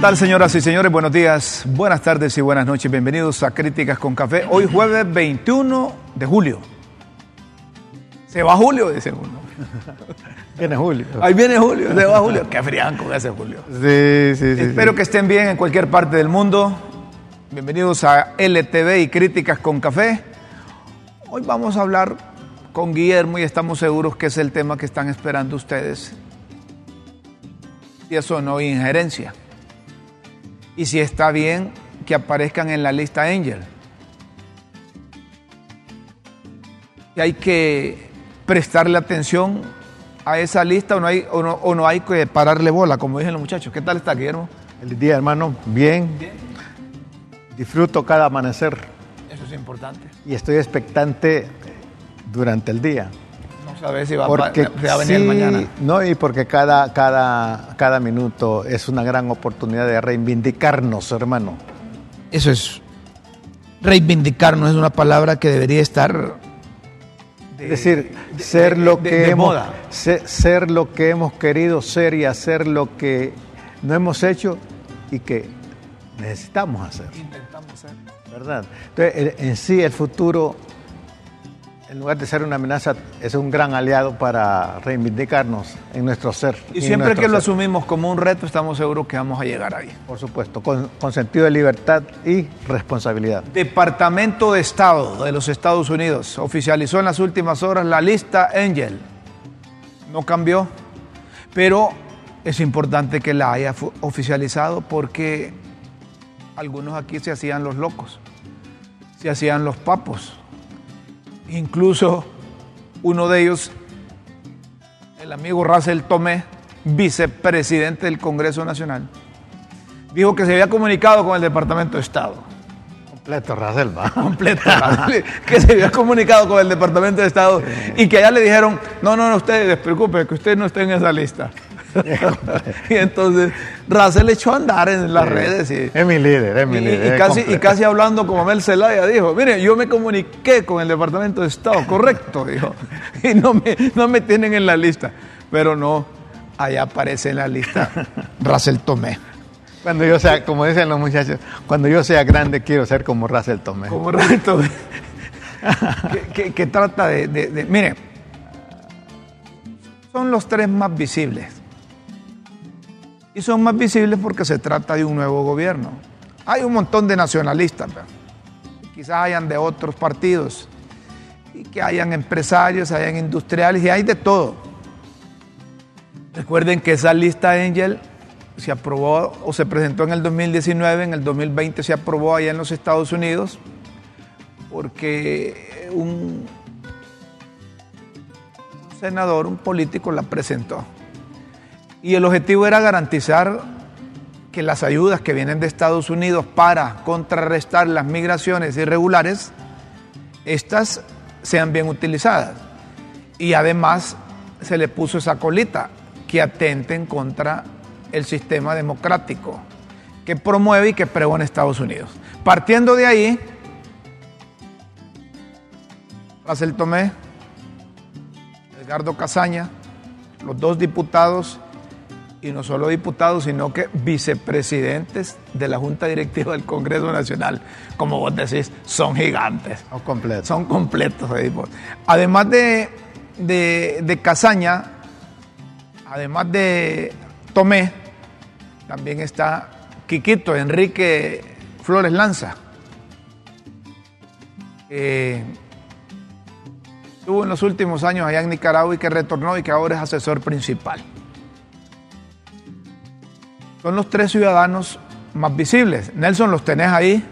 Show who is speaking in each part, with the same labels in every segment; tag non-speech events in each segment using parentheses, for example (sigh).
Speaker 1: tal, señoras y señores? Buenos días, buenas tardes y buenas noches. Bienvenidos a Críticas con Café. Hoy jueves 21 de julio. Se va Julio, dice uno. (laughs)
Speaker 2: Viene Julio.
Speaker 1: Ahí viene Julio, se va Julio. Qué frianco ese Julio.
Speaker 2: Sí, sí, sí.
Speaker 1: Espero
Speaker 2: sí.
Speaker 1: que estén bien en cualquier parte del mundo. Bienvenidos a LTV y Críticas con Café. Hoy vamos a hablar con Guillermo y estamos seguros que es el tema que están esperando ustedes. Si eso no injerencia. Y si está bien que aparezcan en la lista Angel. Y hay que prestarle atención a esa lista o no hay, o no, o no hay que pararle bola, como dicen los muchachos. ¿Qué tal está, Guillermo?
Speaker 2: El día, hermano, bien. Disfruto cada amanecer
Speaker 1: Eso es importante.
Speaker 2: y estoy expectante durante el día.
Speaker 1: No sabes si va,
Speaker 2: Porque
Speaker 1: a, si va a venir
Speaker 2: sí,
Speaker 1: mañana.
Speaker 2: No, y porque cada, cada, cada minuto es una gran oportunidad de reivindicarnos, hermano.
Speaker 1: Eso es. Reivindicarnos es una palabra que debería estar. de-
Speaker 2: Es decir,
Speaker 1: de-
Speaker 2: ser
Speaker 1: de-
Speaker 2: lo que
Speaker 1: de
Speaker 2: hemos
Speaker 1: moda.
Speaker 2: ser, ser lo que hemos querido ser y hacer lo que no hemos hecho y que necesitamos hacer.
Speaker 1: Intentamos ser.
Speaker 2: ¿verdad? Entonces, en sí el futuro, en lugar de ser una amenaza, es un gran aliado para reivindicarnos en nuestro ser.
Speaker 1: Y siempre que lo asumimos como un reto, estamos seguros que vamos a llegar ahí.
Speaker 2: Por supuesto, con, con sentido de libertad y responsabilidad.
Speaker 1: Departamento de Estado de los Estados Unidos oficializó en las últimas horas la lista Angel. No cambió, pero es importante que la haya oficializado porque algunos aquí se hacían los locos, se hacían los papos. Incluso uno de ellos, el amigo Russell Tomé, vicepresidente del Congreso Nacional, dijo que se había comunicado con el Departamento de Estado
Speaker 2: Completo, Raselva.
Speaker 1: completo, (laughs) que se había comunicado con el Departamento de Estado y que allá le dijeron, no, no, no, ustedes despreocupen, que usted no esté en esa lista. (laughs) y entonces Racel echó a andar en las redes y,
Speaker 2: Es mi líder, es mi
Speaker 1: y-
Speaker 2: líder.
Speaker 1: y
Speaker 2: es
Speaker 1: casi, y casi hablando como Mel Zelaya dijo, mire, yo me comuniqué con el Departamento de Estado, correcto, dijo, (laughs) y no me, no me tienen en la lista, pero no, allá aparece en la lista (laughs) Racel Tomé.
Speaker 2: Cuando yo sea, como dicen los muchachos, cuando yo sea grande quiero ser como Russell Tomé.
Speaker 1: como reto que, que- que trata de, de- de- Mire, son los tres más visibles. Son más visibles porque se trata de un nuevo gobierno. Hay un montón de nacionalistas, quizás hayan de otros partidos, y que hayan empresarios, hayan industriales, y hay de todo. Recuerden que esa lista Angel se aprobó o se presentó en el 2019, en el 2020 se aprobó allá en los Estados Unidos, porque un senador, un político la presentó. Y el objetivo era garantizar que las ayudas que vienen de Estados Unidos para contrarrestar las migraciones irregulares, estas sean bien utilizadas. Y además se le puso esa colita, que atenten contra el sistema democrático que promueve y que pregona Estados Unidos. Partiendo de ahí, Racel Tomé, Edgardo Casaña, los dos diputados, y no solo diputados, sino que vicepresidentes de la Junta Directiva del Congreso Nacional, como vos decís, son gigantes. Son completos. ahí, pues. Además de, de, de Casaña, además de Tomé, también está Quiquito, Enrique Flores Lanza. Eh, estuvo en los últimos años allá en Nicaragua y que retornó y que ahora es asesor principal. Son los tres ciudadanos más visibles. Nelson, los tenés ahí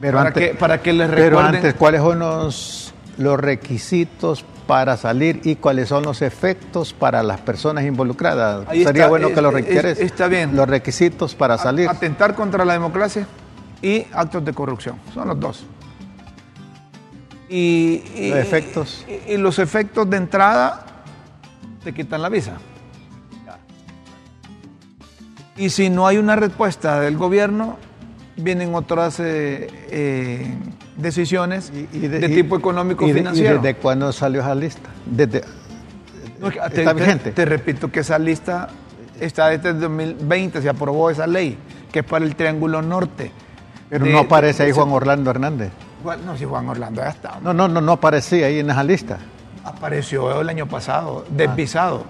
Speaker 2: Pero
Speaker 1: para,
Speaker 2: antes,
Speaker 1: que, para que les
Speaker 2: pero
Speaker 1: recuerden.
Speaker 2: antes, ¿cuáles son los, los requisitos para salir y cuáles son los efectos para las personas involucradas?
Speaker 1: Ahí
Speaker 2: Sería
Speaker 1: está,
Speaker 2: bueno que lo
Speaker 1: es-
Speaker 2: requieres.
Speaker 1: está bien.
Speaker 2: Los requisitos para salir.
Speaker 1: Atentar contra la democracia y actos de corrupción. Son los dos. Y, y-
Speaker 2: Los efectos.
Speaker 1: Y, y los efectos de entrada te quitan la visa. Y si no hay una respuesta del gobierno, vienen otras eh, eh, decisiones de,
Speaker 2: y-
Speaker 1: tipo económico
Speaker 2: y de-
Speaker 1: financiero.
Speaker 2: ¿Y desde cuándo salió esa lista? Desde,
Speaker 1: No, es que te,
Speaker 2: ¿Está
Speaker 1: te-
Speaker 2: vigente?
Speaker 1: te repito que esa lista está desde el 2020, se aprobó esa ley, porque es para el Triángulo Norte.
Speaker 2: Pero
Speaker 1: De-
Speaker 2: no aparece ahí
Speaker 1: de-
Speaker 2: Juan Orlando Hernández.
Speaker 1: No, si Juan Orlando ya está.
Speaker 2: No, no, no, no aparecía ahí en esa lista.
Speaker 1: Apareció el año pasado, desvisado.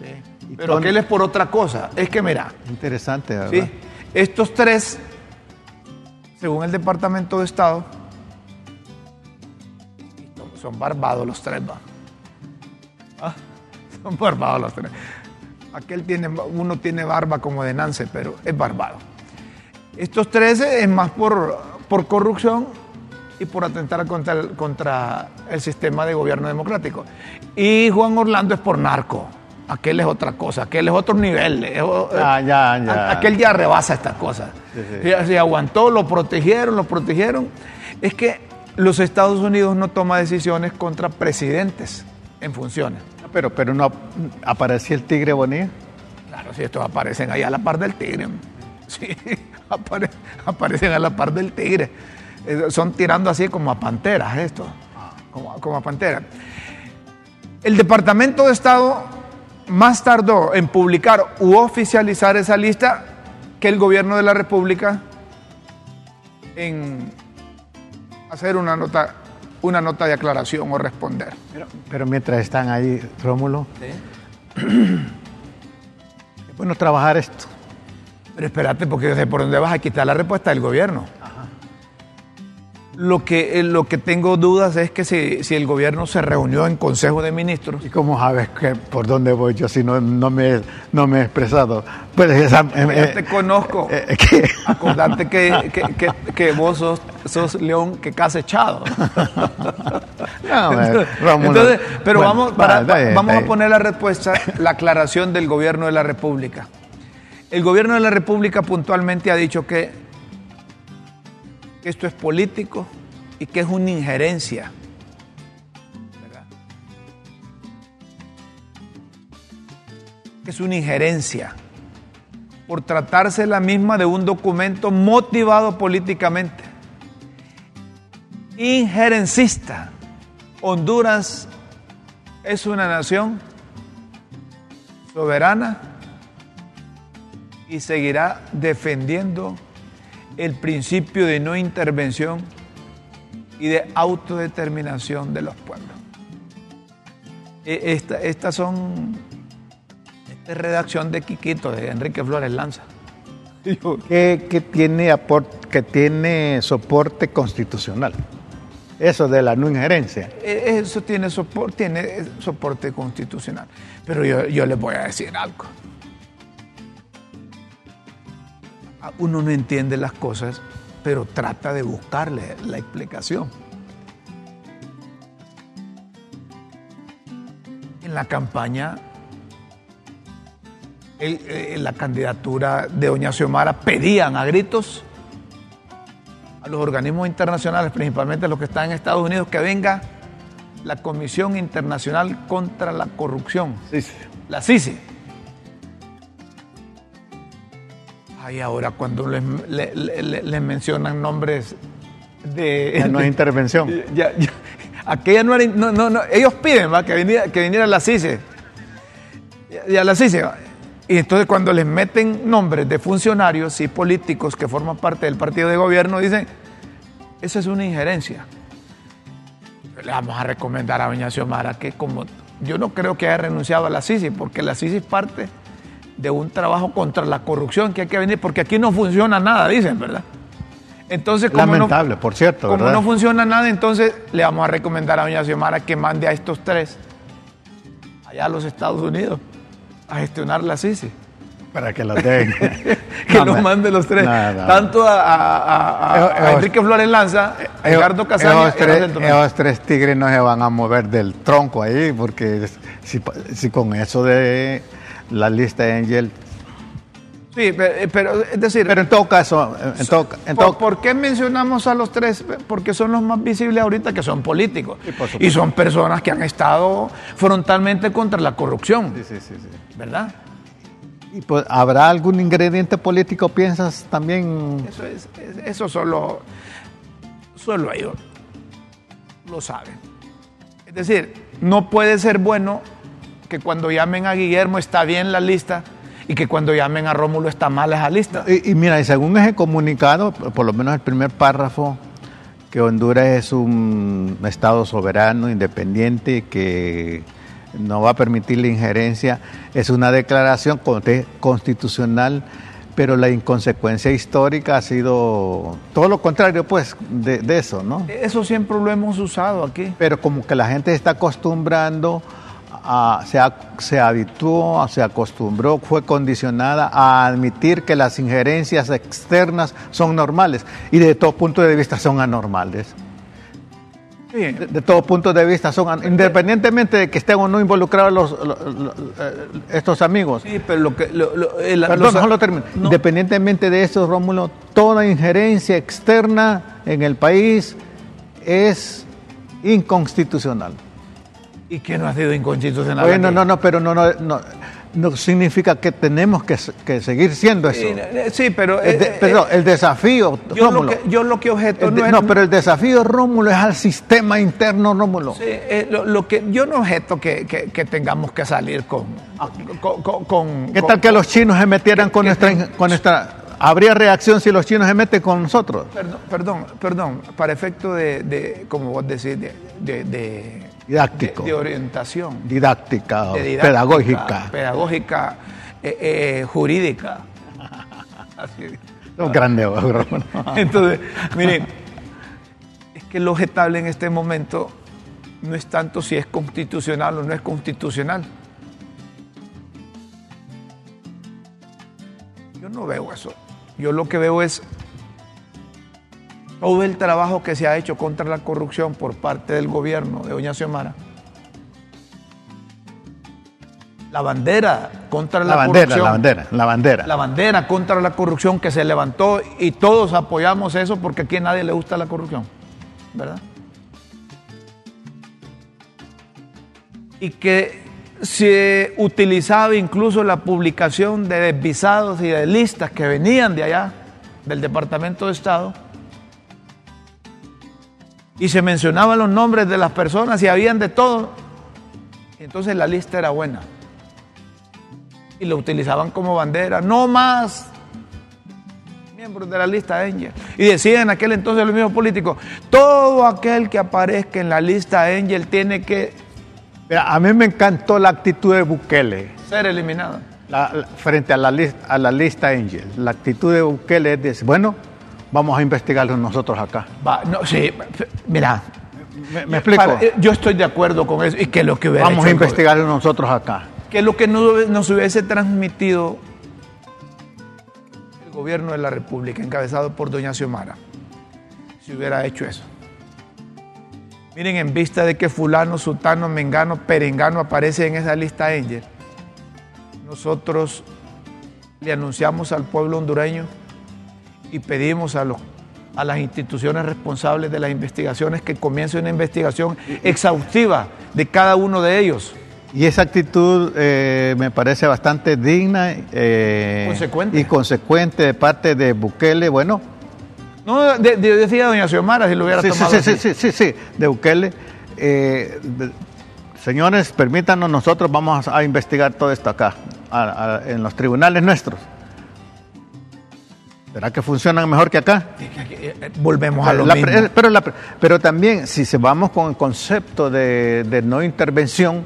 Speaker 1: Sí.
Speaker 2: Y
Speaker 1: Pero
Speaker 2: Tony-
Speaker 1: aquel es por otra cosa. Es que mira,
Speaker 2: Interesante, ¿verdad?
Speaker 1: ¿sí? estos tres, según el Departamento de Estado, son barbados los tres, va. Ah, (laughs) son barbados los tres. Aquel tiene, uno tiene barba como de Nance, pero es barbado. Estos tres es más por, por corrupción y por atentar contra el, contra el sistema de gobierno democrático. Y Juan Orlando es por narco. Aquel es otra cosa, aquel es otro nivel. es
Speaker 2: Ah, ya, ya.
Speaker 1: Aquel ya rebasa estas cosas.
Speaker 2: Sí, sí.
Speaker 1: Se- Se aguantó, lo protegieron, lo protegieron. Es que los Estados Unidos no toma decisiones contra presidentes en funciones.
Speaker 2: Pero, pero no aparecía el Tigre Bonilla.
Speaker 1: Claro, si estos aparecen ahí a la par del tigre. Sí, (laughs) apare- aparecen a la par del tigre. Eh, Son tirando así como a panteras esto. Como, como a panteras. El Departamento de Estado más tardó en publicar u oficializar esa lista que el gobierno de la República en hacer una nota, una nota de aclaración o responder.
Speaker 2: Pero, pero mientras están ahí, Rómulo, (clears throat) es bueno trabajar esto.
Speaker 1: Pero espérate, porque yo sé por dónde vas a quitar la respuesta del gobierno. Lo que, eh, lo que tengo dudas es que si, si el gobierno se reunió en Consejo de Ministros.
Speaker 2: ¿Y cómo sabes que por dónde voy yo si no, no, me, no me he expresado? Pues esa, eh,
Speaker 1: Ya te conozco.
Speaker 2: eh, eh, que-
Speaker 1: Acordate que, que, vos sos, sos león que caza echado. (laughs)
Speaker 2: No, Rómulo.
Speaker 1: Entonces, pero
Speaker 2: Bueno,
Speaker 1: vamos,
Speaker 2: va,
Speaker 1: para- vamos a poner la respuesta, la aclaración del gobierno de la República. El gobierno de la República puntualmente ha dicho que, que esto es político y que es una injerencia. es una injerencia por tratarse la misma de un documento motivado políticamente injerencista. Honduras es una nación soberana y seguirá defendiendo el principio de no intervención y de autodeterminación de los pueblos. E- Esta- estas son esta es redacción de Quiquito, de Enrique Flores Lanza. (laughs)
Speaker 2: que, que tiene aport- que tiene soporte constitucional. Eso de la no injerencia.
Speaker 1: E- Eso tiene soporte, tiene soporte constitucional. Pero yo, yo les voy a decir algo. Uno no entiende las cosas, pero trata de buscarle la explicación. En la campaña, el- eh, la candidatura de Doña Xiomara pedían a gritos a los organismos internacionales, principalmente los que están en Estados Unidos, que venga la Comisión Internacional contra la Corrupción, la CICI. Ay, ahora cuando les, le- le- le- les mencionan nombres de...
Speaker 2: Ya no es (laughs) intervención.
Speaker 1: Ya- ya- aquella no era... No, no, no, ellos piden ¿va? Que, viniera, que viniera la CICE. Y a la CICE. ¿va? Y entonces cuando les meten nombres de funcionarios y políticos que forman parte del partido de gobierno, dicen, esa es una injerencia. Le vamos a recomendar a doña Xiomara que como yo no creo que haya renunciado a la CICI, porque la CICI es parte de un trabajo contra la corrupción que hay que venir, porque aquí no funciona nada, dicen, ¿verdad? Entonces, como no-
Speaker 2: Lamentable, por cierto,
Speaker 1: como
Speaker 2: ¿verdad?
Speaker 1: no funciona nada, entonces le vamos a recomendar a doña Xiomara que mande a estos tres allá a los Estados Unidos a gestionar la CICI.
Speaker 2: Para que los (laughs) den.
Speaker 1: Que
Speaker 2: No,
Speaker 1: mande los tres.
Speaker 2: No, no.
Speaker 1: Tanto a, a- a- a-
Speaker 2: Esos-
Speaker 1: a Enrique Flores Lanza, a Edgardo Casaña
Speaker 2: esos
Speaker 1: y a
Speaker 2: tres, esos tres tigres no se van a mover del tronco ahí, porque si, si con eso de la lista de Angel.
Speaker 1: Sí, pe- pero, es decir,
Speaker 2: Pero en todo caso, en todo, en
Speaker 1: ¿por,
Speaker 2: todo-
Speaker 1: por qué mencionamos a los tres? Porque son los más visibles ahorita que son políticos.
Speaker 2: Sí,
Speaker 1: y son personas que han estado frontalmente contra la corrupción,
Speaker 2: Sí, sí, sí, sí.
Speaker 1: ¿verdad?
Speaker 2: Y pues, ¿Habrá algún ingrediente político, piensas, también?
Speaker 1: Eso, es, es- eso solo, solo ellos lo saben. Es decir, no puede ser bueno que cuando llamen a Guillermo está bien la lista y que cuando llamen a Rómulo está mal esa lista.
Speaker 2: Y, y mira, y según ese comunicado, por lo menos el primer párrafo, que Honduras es un Estado soberano, independiente, que no va a permitir la injerencia, es una declaración constitucional, pero la inconsecuencia histórica ha sido todo lo contrario, pues, de, de eso, ¿no?
Speaker 1: Eso siempre lo hemos usado aquí.
Speaker 2: Pero como que la gente se está acostumbrando a- se, a- se habituó, se acostumbró, fue condicionada a admitir que las injerencias externas son normales y de todo punto de vista son anormales. De, de todo punto de vista son, independientemente de que estén o no involucrados los, lo- lo- eh, estos amigos.
Speaker 1: Sí, pero lo que... lo- lo- el-
Speaker 2: Perdón, no termino.
Speaker 1: no.
Speaker 2: Independientemente de eso, Rómulo, toda injerencia externa en el país es inconstitucional.
Speaker 1: ¿Y que no ha sido inconstitucional?
Speaker 2: Bueno, no, no, pero no, no, no, no significa que tenemos que, que seguir siendo eso.
Speaker 1: Sí, eh, Sí, pero...
Speaker 2: El de-
Speaker 1: eh,
Speaker 2: perdón,
Speaker 1: eh,
Speaker 2: el desafío,
Speaker 1: yo, lo que, yo lo que objeto no es...
Speaker 2: no, pero el desafío, Rómulo, es al sistema interno, Rómulo.
Speaker 1: Sí, lo, lo que yo no objeto que, que- que tengamos que salir con... con, con- con-
Speaker 2: ¿Qué tal que los chinos se metieran con nuestra, con nuestra... Habría reacción si los chinos se meten con nosotros.
Speaker 1: Perdón, perdón, perdón, para efecto de, de, como vos decís, de, de, de-
Speaker 2: Didáctico.
Speaker 1: de- de orientación,
Speaker 2: Didáctica,
Speaker 1: de didáctica,
Speaker 2: pedagógica.
Speaker 1: pedagógica, eh, eh, jurídica. (laughs) Así.
Speaker 2: Un grande, Rómulo.
Speaker 1: Entonces, miren, es que lo objetable en este momento no es tanto si es constitucional o no es constitucional. Yo no veo eso. Yo lo que veo es todo el trabajo que se ha hecho contra la corrupción por parte del gobierno de Doña Xiomara. La bandera contra la,
Speaker 2: La bandera,
Speaker 1: corrupción.
Speaker 2: la bandera, la bandera.
Speaker 1: La bandera contra la corrupción que se levantó y todos apoyamos eso porque aquí a nadie le gusta la corrupción, ¿verdad? Y que se utilizaba incluso la publicación de desvisados y de listas que venían de allá, del Departamento de Estado, y se mencionaban los nombres de las personas y habían de todo. Entonces la lista era buena y lo utilizaban como bandera. No más miembros de la lista Angel. Y decían en aquel entonces los mismos políticos, todo aquel que aparezca en la lista Angel tiene que
Speaker 2: Mira, a mí me encantó la actitud de Bukele
Speaker 1: ser eliminado.
Speaker 2: la- la- frente a la, lista, a la lista Angel. La actitud de Bukele es decir, bueno, vamos a investigarlo nosotros acá.
Speaker 1: Va, no, sí, mira,
Speaker 2: ¿Me, me explico?
Speaker 1: para- eh, yo estoy de acuerdo con eso y que lo que
Speaker 2: vamos a investigarlo nosotros acá.
Speaker 1: que lo que no- nos hubiese transmitido el gobierno de la República, encabezado por doña Xiomara, si hubiera hecho eso. Miren, en vista de que fulano, sutano, mengano, perengano aparece en esa lista Angel, nosotros le anunciamos al pueblo hondureño y pedimos a, los, a las instituciones responsables de las investigaciones que comience una investigación exhaustiva de cada uno de ellos.
Speaker 2: Y esa actitud eh, me parece bastante digna eh,
Speaker 1: Consecuente.
Speaker 2: y consecuente de parte de Bukele. Bueno,
Speaker 1: No, de- de- decía doña Xiomara si lo hubiera
Speaker 2: sí,
Speaker 1: tomado
Speaker 2: sí,
Speaker 1: así.
Speaker 2: sí, sí, sí, de Bukele. eh, de- señores, permítanos, nosotros vamos a investigar todo esto acá, a- a- en los tribunales nuestros. ¿Será que funcionan mejor que acá?
Speaker 1: Eh, Volvemos a lo
Speaker 2: La
Speaker 1: mismo.
Speaker 2: pero, la pero también, si se vamos con el concepto de, de no intervención,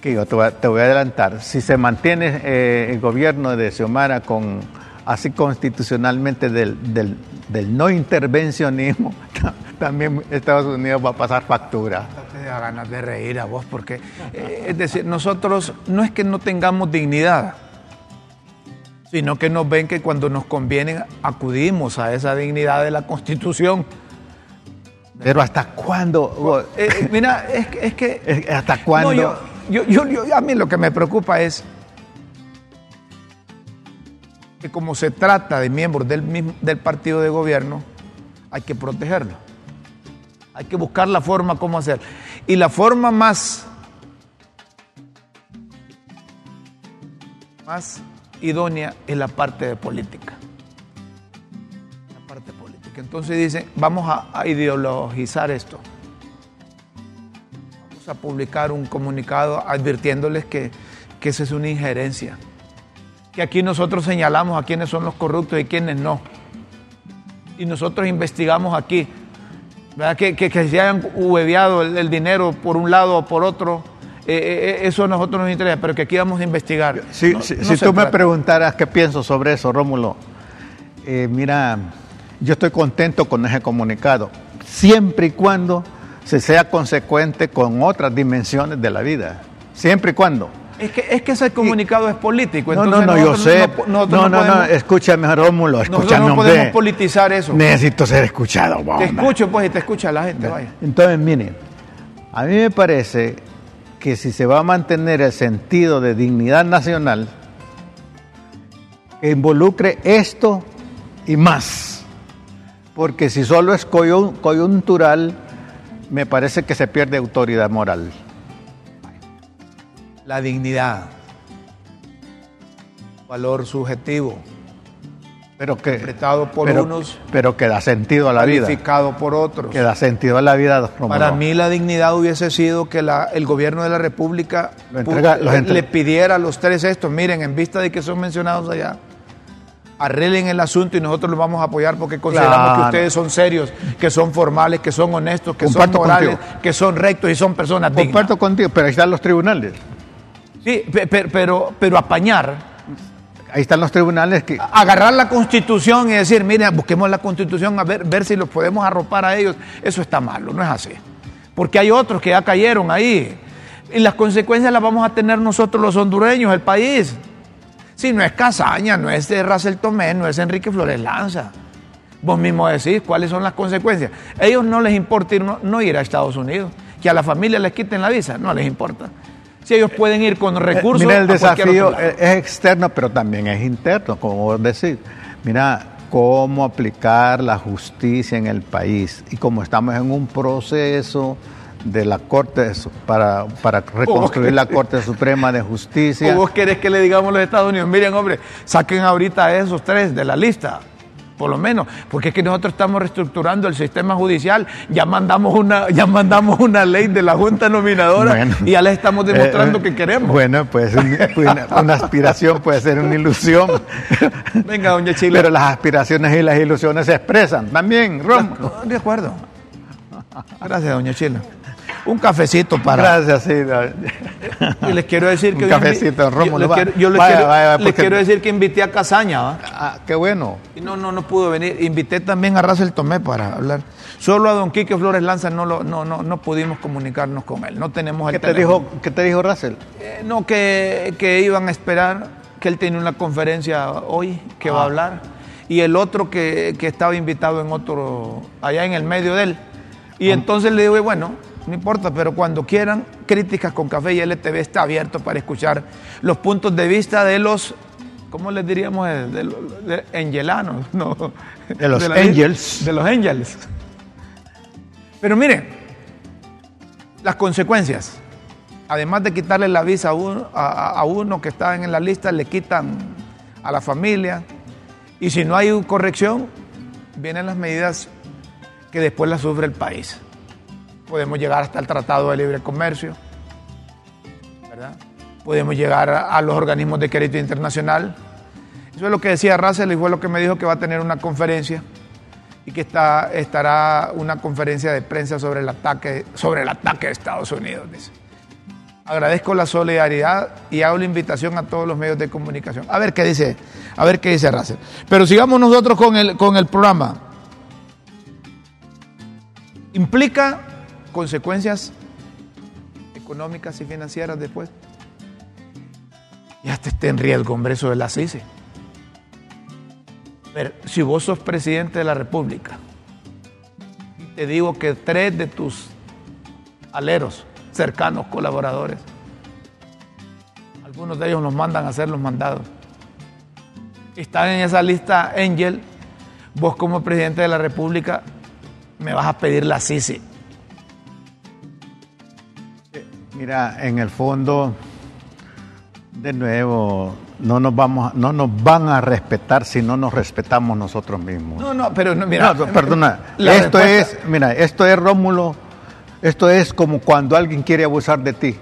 Speaker 2: que yo te voy a, te voy a adelantar, si se mantiene eh, el gobierno de Xiomara con así constitucionalmente del, del- del no intervencionismo, ta- (laughs) también Estados Unidos va a pasar factura.
Speaker 1: Te da ganas de reír a vos porque, eh, es decir, nosotros no es que no tengamos dignidad, sino que nos ven que cuando nos conviene acudimos a esa dignidad de la Constitución.
Speaker 2: Pero ¿hasta cuándo?
Speaker 1: Eh, eh, mira, es, que- es que...
Speaker 2: Es- ¿Hasta cuándo?
Speaker 1: No, yo, yo- yo- a mí lo que me preocupa es que como se trata de miembros del, mismo- del partido de gobierno, hay que protegerlo. Hay que buscar la forma cómo hacer. Y la forma más, más idónea es la parte de política. La parte política. Entonces dicen, vamos a- ideologizar esto vamos a publicar un comunicado advirtiéndoles que, que esa es una injerencia. que aquí nosotros señalamos a quiénes son los corruptos y quiénes no. Y nosotros investigamos aquí, ¿verdad? Que, que, se hayan hueveado el, el, dinero por un lado o por otro. Eh, eh, eso a nosotros nos interesa, pero que aquí vamos a investigar.
Speaker 2: Si, no, si, no si tú trata. me preguntaras qué pienso sobre eso, Rómulo, eh, mira, yo estoy contento con ese comunicado, siempre y cuando se sea consecuente con otras dimensiones de la vida, siempre y cuando.
Speaker 1: Es que, es que ese comunicado y, es político.
Speaker 2: No, no, no, yo sé. No, no, no, no, escúchame, Rómulo, escúchame.
Speaker 1: no podemos politizar eso.
Speaker 2: Necesito ser escuchado.
Speaker 1: Te escucho, pues, y te escucha la gente, vaya.
Speaker 2: Entonces, miren, a mí me parece que si se va a mantener el sentido de dignidad nacional, involucre esto y más. Porque si solo es coyuntural, me parece que se pierde autoridad moral.
Speaker 1: La dignidad, valor subjetivo,
Speaker 2: pero que
Speaker 1: interpretado por
Speaker 2: pero,
Speaker 1: unos,
Speaker 2: pero que da sentido a la vida,
Speaker 1: por otros,
Speaker 2: que da sentido a la vida.
Speaker 1: Para mí la dignidad hubiese sido que la, el gobierno de la República entrega, le pidiera a los tres estos, miren, en vista de que son mencionados allá, arreglen el asunto y nosotros los vamos a apoyar porque consideramos claro. que ustedes son serios, que son formales, que son honestos, que Comparto son morales, contigo. que son rectos y son personas dignas.
Speaker 2: Comparto contigo, pero ahí están los tribunales.
Speaker 1: Sí, pero, pero, pero apañar.
Speaker 2: Ahí están los tribunales que...
Speaker 1: Agarrar la constitución y decir, mire, busquemos la constitución a ver, ver si los podemos arropar a ellos. Eso está malo, no es así. Porque hay otros que ya cayeron ahí. Y las consecuencias las vamos a tener nosotros los hondureños, el país. Si no es Casaña, no es de Russell Tomé, no es Enrique Flores Lanza. Vos mismo decís cuáles son las consecuencias. A ellos no les importa ir, no ir a Estados Unidos. Que a la familia les quiten la visa, no les importa si ellos pueden ir con recursos.
Speaker 2: Mira, el desafío es externo, pero también es interno, como decís. Mira, cómo aplicar la justicia en el país. Y como estamos en un proceso de la Corte para, para (laughs) reconstruir la Corte Suprema de Justicia.
Speaker 1: ¿O vos querés que le digamos a los Estados Unidos, miren hombre, saquen ahorita a esos tres de la lista? Por lo menos, porque es que nosotros estamos reestructurando el sistema judicial, ya mandamos una, ya mandamos una ley de la Junta Nominadora bueno, y ya les estamos demostrando eh, que queremos.
Speaker 2: Bueno, pues una, una, aspiración puede ser una ilusión. (laughs)
Speaker 1: Venga, doña Chile.
Speaker 2: Pero las aspiraciones y las ilusiones se expresan también, Rom.
Speaker 1: De acuerdo. Gracias, doña Chile. Un cafecito para.
Speaker 2: Gracias, sí. (laughs)
Speaker 1: Y les quiero decir que.
Speaker 2: Un cafecito, Rómulo.
Speaker 1: Yo, les, quiero, yo les, vaya, quiero, vaya, les quiero, decir que invité a Casaña. ¿va?
Speaker 2: Ah, qué bueno.
Speaker 1: Y no, no, no pudo venir. Invité también a Russell Tomé para hablar. Solo a don Quique Flores Lanza no, lo, no, no, no pudimos comunicarnos con él. No tenemos el
Speaker 2: ¿Qué te dijo, ¿Qué te dijo Russell?
Speaker 1: Eh, no, que, que iban a esperar, que él tiene una conferencia hoy que ah. va a hablar. Y el otro que, que estaba invitado en otro, allá en el medio de él. Y ah. entonces le digo, bueno, no importa, pero cuando quieran, Críticas con Café y LTV está abierto para escuchar los puntos de vista de los, ¿cómo les diríamos? De los de angelanos, (laughs) no.
Speaker 2: De los de angels.
Speaker 1: De los angels. Pero miren, las consecuencias. Además de quitarle la visa a uno, a, a uno que está en la lista, le quitan a la familia. Y si no hay corrección, vienen las medidas que después las sufre el país podemos llegar hasta el Tratado de Libre Comercio, ¿verdad? Podemos llegar a los organismos de crédito internacional. Eso es lo que decía Russell y fue lo que me dijo que va a tener una conferencia y que está, estará una conferencia de prensa sobre el ataque, sobre el ataque de Estados Unidos. Agradezco la solidaridad y hago la invitación a todos los medios de comunicación. A ver qué dice, a ver qué dice Russell. Pero sigamos nosotros con el, con el programa. Implica consecuencias económicas y financieras después. Y hasta esté en riesgo, hombre, de la CICE. Pero si vos sos presidente de la República y te digo que tres de tus aleros, cercanos colaboradores, algunos de ellos nos mandan a hacer los mandados, están en esa lista Angel, vos como presidente de la República me vas a pedir la CICE.
Speaker 2: Mira, en el fondo, de nuevo, no nos vamos, no nos van a respetar si no nos respetamos nosotros mismos.
Speaker 1: No, no, pero no, mira,
Speaker 2: no, perdona. (laughs) Esto respuesta... es, mira, esto es Rómulo, esto es como cuando alguien quiere abusar de ti.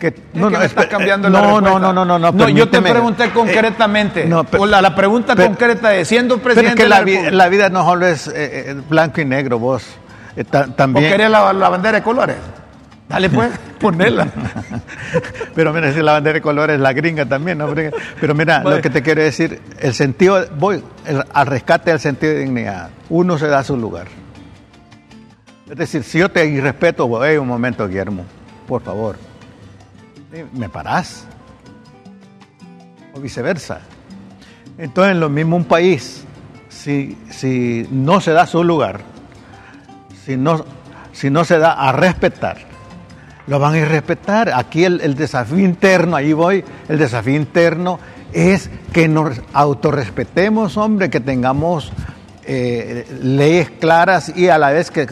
Speaker 1: que no, no, estás cambiando
Speaker 2: no,
Speaker 1: la.
Speaker 2: No, no, no, no, no.
Speaker 1: No, yo te pregunté concretamente.
Speaker 2: Eh, no,
Speaker 1: pero, o la, la, pregunta
Speaker 2: pero,
Speaker 1: concreta de siendo presidente.
Speaker 2: Pero es que
Speaker 1: de
Speaker 2: la,
Speaker 1: la,
Speaker 2: vida, la, vida no solo es eh, blanco y negro, vos. Eh, también.
Speaker 1: ¿O querés la, la, bandera de colores? Dale pues, (laughs) ponela.
Speaker 2: pero mira, si la bandera de colores la gringa también, ¿no? Pero mira, lo que te quiero decir, el sentido, voy el, al rescate del sentido de dignidad. Uno se da su lugar. Es decir, si yo te irrespeto, hey, un momento, Guillermo, por favor, me parás. O viceversa. Entonces, lo mismo un país, si, si no se da su lugar, si no, si no se da a respetar, lo van a ir respetar. Aquí el, el desafío interno, ahí voy, el desafío interno es que nos autorrespetemos, hombre, que tengamos eh, leyes claras y a la vez que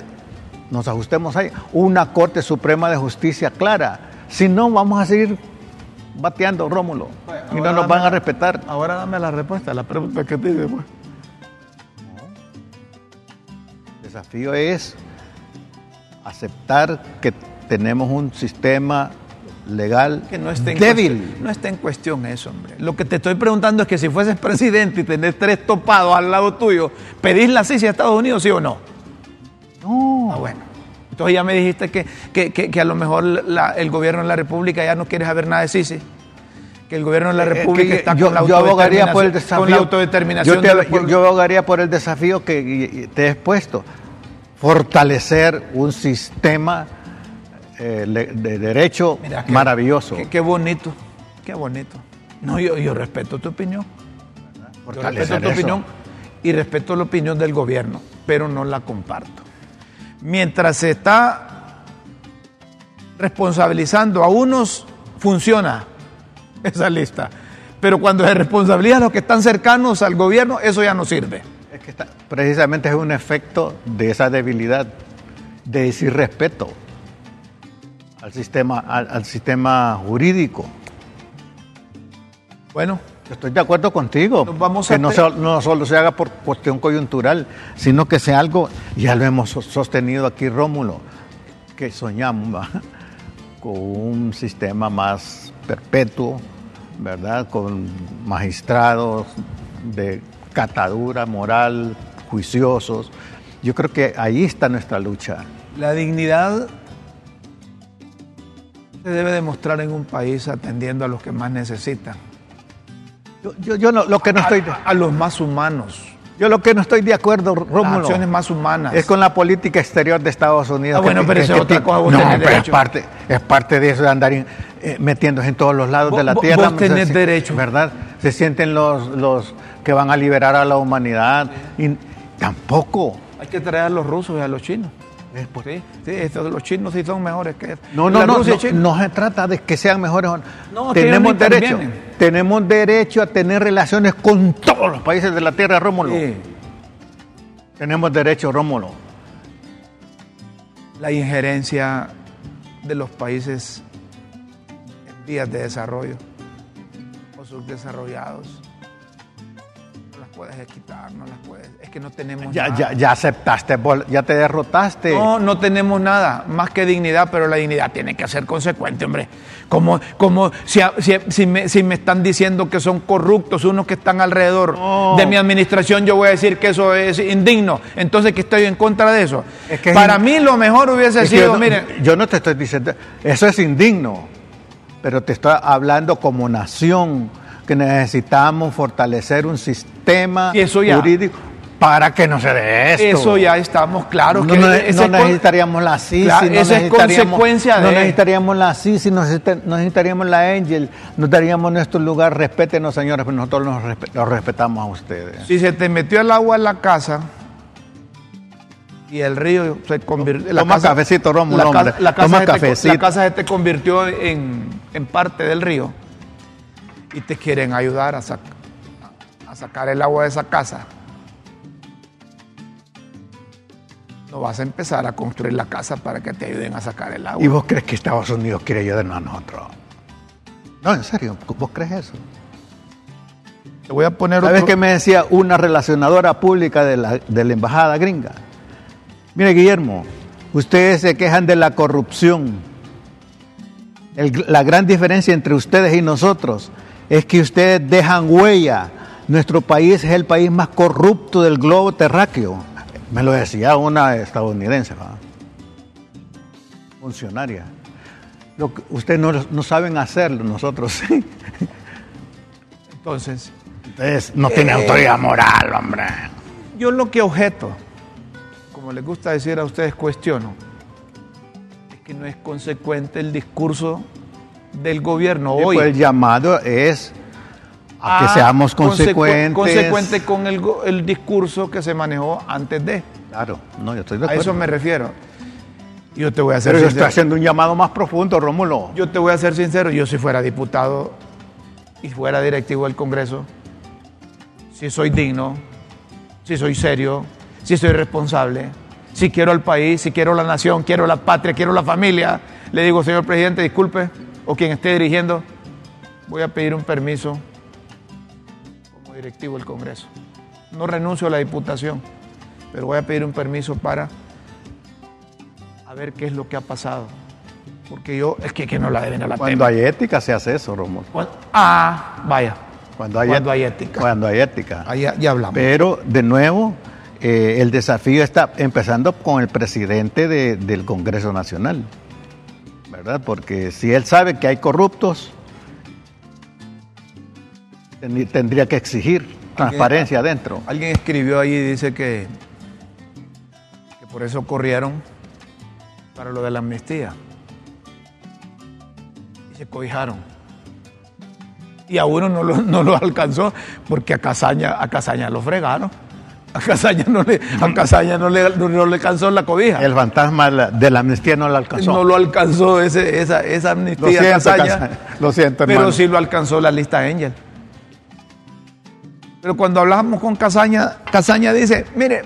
Speaker 2: nos ajustemos ahí, una Corte Suprema de Justicia clara. Si no, vamos a seguir bateando, Rómulo,
Speaker 1: Bueno,
Speaker 2: y no nos van a respetar.
Speaker 1: Ahora dame la respuesta a la pregunta que te hice. pues.
Speaker 2: El desafío es aceptar que tenemos un sistema legal
Speaker 1: Que no esté,
Speaker 2: débil.
Speaker 1: Cuestión, no está en cuestión eso, hombre. Lo que te estoy preguntando es que si fueses presidente y tenés tres topados al lado tuyo, ¿pedís la CICI a Estados Unidos, sí o no?
Speaker 2: No,
Speaker 1: Ah, bueno. Entonces ya me dijiste que, que- que- que a lo mejor la- el gobierno de la República ya no quiere saber nada de CICI. Que el gobierno de la
Speaker 2: Eh,
Speaker 1: República
Speaker 2: que
Speaker 1: está
Speaker 2: yo,
Speaker 1: con la
Speaker 2: yo abogaría por el
Speaker 1: autodeterminación-
Speaker 2: desafío.
Speaker 1: Con la autodeterminación
Speaker 2: yo, te- yo- yo abogaría por el desafío que te he expuesto. Fortalecer un sistema eh, de derecho
Speaker 1: Mira, qué-
Speaker 2: maravilloso.
Speaker 1: Qué, qué bonito, qué bonito. No, yo, yo respeto tu opinión. Yo respeto tu
Speaker 2: eso.
Speaker 1: opinión y respeto la opinión del gobierno, pero no la comparto. Mientras se está responsabilizando a unos, funciona (laughs) esa lista. Pero cuando se responsabiliza a los que están cercanos al gobierno, eso ya no sirve.
Speaker 2: Es que está- precisamente es un efecto de esa debilidad, de decir respeto al sistema, al, al sistema jurídico.
Speaker 1: Bueno,
Speaker 2: Estoy de acuerdo contigo.
Speaker 1: Vamos
Speaker 2: que
Speaker 1: a
Speaker 2: no, no solo se haga por cuestión coyuntural, sino que sea algo, ya lo hemos so- sostenido aquí, Rómulo, que soñamos (laughs) con un sistema más perpetuo, ¿verdad? Con magistrados de catadura moral, juiciosos. Yo creo que ahí está nuestra lucha.
Speaker 1: la dignidad se debe demostrar en un país atendiendo a los que más necesitan.
Speaker 2: Yo, yo, yo no, lo que no estoy, de-
Speaker 1: a, los más humanos,
Speaker 2: yo lo que no estoy de acuerdo,
Speaker 1: las
Speaker 2: Rómulo.
Speaker 1: acciones más humanas.
Speaker 2: Es con la política exterior de Estados Unidos.
Speaker 1: Ah, bueno, pero eso es otra cosa, vos
Speaker 2: no,
Speaker 1: tenés
Speaker 2: pero es parte, es parte de eso de andar in- eh, metiéndose en todos los lados de la
Speaker 1: vos-
Speaker 2: tierra.
Speaker 1: vos tenés
Speaker 2: Se-
Speaker 1: derecho.
Speaker 2: ¿Verdad? Se sienten los, los que van a liberar a la humanidad. Y tampoco.
Speaker 1: Hay que traer a los rusos y a los chinos.
Speaker 2: Por-
Speaker 1: Sí, sí, estos- los chinos sí son mejores que
Speaker 2: No, no, no, no, no se trata de que sean mejores. no. Tenemos derecho, tenemos derecho a tener relaciones con todos los países de la tierra, Rómulo.
Speaker 1: Sí.
Speaker 2: Tenemos derecho, Rómulo.
Speaker 1: La injerencia de los países en vías de desarrollo o subdesarrollados. Puedes quitar, no las puedes. Es que no tenemos
Speaker 2: Ya,
Speaker 1: nada.
Speaker 2: ya, ya aceptaste, ya te derrotaste.
Speaker 1: No, no tenemos nada más que dignidad, pero la dignidad tiene que ser consecuente, hombre. Como, como si, si- si me, si me están diciendo que son corruptos unos que están alrededor
Speaker 2: No.
Speaker 1: de mi administración, yo voy a decir que eso es indigno. Entonces, que estoy en contra de eso.
Speaker 2: Es que es
Speaker 1: Para mí, lo mejor hubiese sido,
Speaker 2: yo, no,
Speaker 1: miren,
Speaker 2: yo no te estoy diciendo, eso es indigno, pero te estoy hablando como nación que necesitamos fortalecer un sistema
Speaker 1: Y eso ya.
Speaker 2: jurídico para que no se dé esto.
Speaker 1: eso ya estamos claros.
Speaker 2: No,
Speaker 1: que
Speaker 2: no-
Speaker 1: ese
Speaker 2: no necesitaríamos la CICI,
Speaker 1: Claro,
Speaker 2: no
Speaker 1: esa es consecuencia
Speaker 2: no
Speaker 1: de-
Speaker 2: necesitaríamos la CICI, no necesita- no necesitaríamos la Angel, nos daríamos nuestro lugar, respétenos señores, pero nosotros nos respe- los respetamos a ustedes.
Speaker 1: Si se te metió el agua en la casa y el río se convirtió.
Speaker 2: Toma cafecito, Rómulo,
Speaker 1: la, ca- la casa
Speaker 2: Toma
Speaker 1: se te-
Speaker 2: cafecito.
Speaker 1: la casa se te convirtió en, en parte del río y te quieren ayudar a, sac- a sacar el agua de esa casa. No vas a empezar a construir la casa para que te ayuden a sacar el agua.
Speaker 2: ¿Y vos crees que Estados Unidos quiere ayudarnos a nosotros? No, en serio, ¿vos crees eso?
Speaker 1: Te voy a poner
Speaker 2: ¿Sabes qué me decía una relacionadora pública de la, de la embajada gringa? Mire, Guillermo, ustedes se quejan de la corrupción, El- la gran diferencia entre ustedes y nosotros es que ustedes dejan huella. Nuestro país es el país más corrupto del globo terráqueo. Me lo decía una estadounidense, ¿va? funcionaria. Lo que ustedes no, no saben hacerlo, nosotros sí. (laughs)
Speaker 1: Entonces,
Speaker 2: Ustedes no tienen autoridad moral, hombre.
Speaker 1: yo lo que objeto, como les gusta decir a ustedes, cuestiono, es que no es consecuente el discurso del gobierno
Speaker 2: Y
Speaker 1: hoy.
Speaker 2: pues el llamado es a que
Speaker 1: Ah,
Speaker 2: seamos
Speaker 1: consecu-
Speaker 2: consecuentes.
Speaker 1: Consecuente con el, el discurso que se manejó antes de.
Speaker 2: Claro, no, yo estoy de
Speaker 1: A
Speaker 2: acuerdo.
Speaker 1: eso me refiero. Yo te voy a ser
Speaker 2: Pero yo estoy haciendo un llamado más profundo, Rómulo.
Speaker 1: Yo te voy a ser sincero, yo si fuera diputado y fuera directivo del Congreso, si soy digno, si soy serio, si soy responsable, si quiero al país, si quiero la nación, quiero la patria, quiero la familia, le digo, señor presidente, disculpe, o quien esté dirigiendo, voy a pedir un permiso como directivo del Congreso. No renuncio a la diputación, pero voy a pedir un permiso para a ver qué es lo que ha pasado. Porque yo, es que, que no la deben a la
Speaker 2: Cuando hay ética se hace eso.
Speaker 1: Cuando- Ah, vaya.
Speaker 2: Cuando hay,
Speaker 1: Cuando
Speaker 2: et-
Speaker 1: hay ética.
Speaker 2: Cuando hay ética.
Speaker 1: Ahí ya, ya hablamos.
Speaker 2: Pero, de nuevo, eh, el desafío está empezando con el presidente de- del Congreso Nacional, ¿verdad? Porque si él sabe que hay corruptos, ten- tendría que exigir transparencia adentro.
Speaker 1: Alguien escribió ahí y dice que, que por eso corrieron para lo de la amnistía. Y se cobijaron. Y a uno no lo, (laughs) no lo alcanzó porque a Casaña, a Casaña lo fregaron. A Casaña no le, a Casaña no le, no, no le alcanzó la cobija.
Speaker 2: El fantasma de la- amnistía no lo alcanzó.
Speaker 1: no lo alcanzó ese, esa, esa
Speaker 2: Lo
Speaker 1: amnistía
Speaker 2: siento,
Speaker 1: Casaña.
Speaker 2: Casaña. Lo siento,
Speaker 1: Pero sí lo alcanzó la lista Angel. Pero cuando hablamos con Casaña, Casaña dice, mire,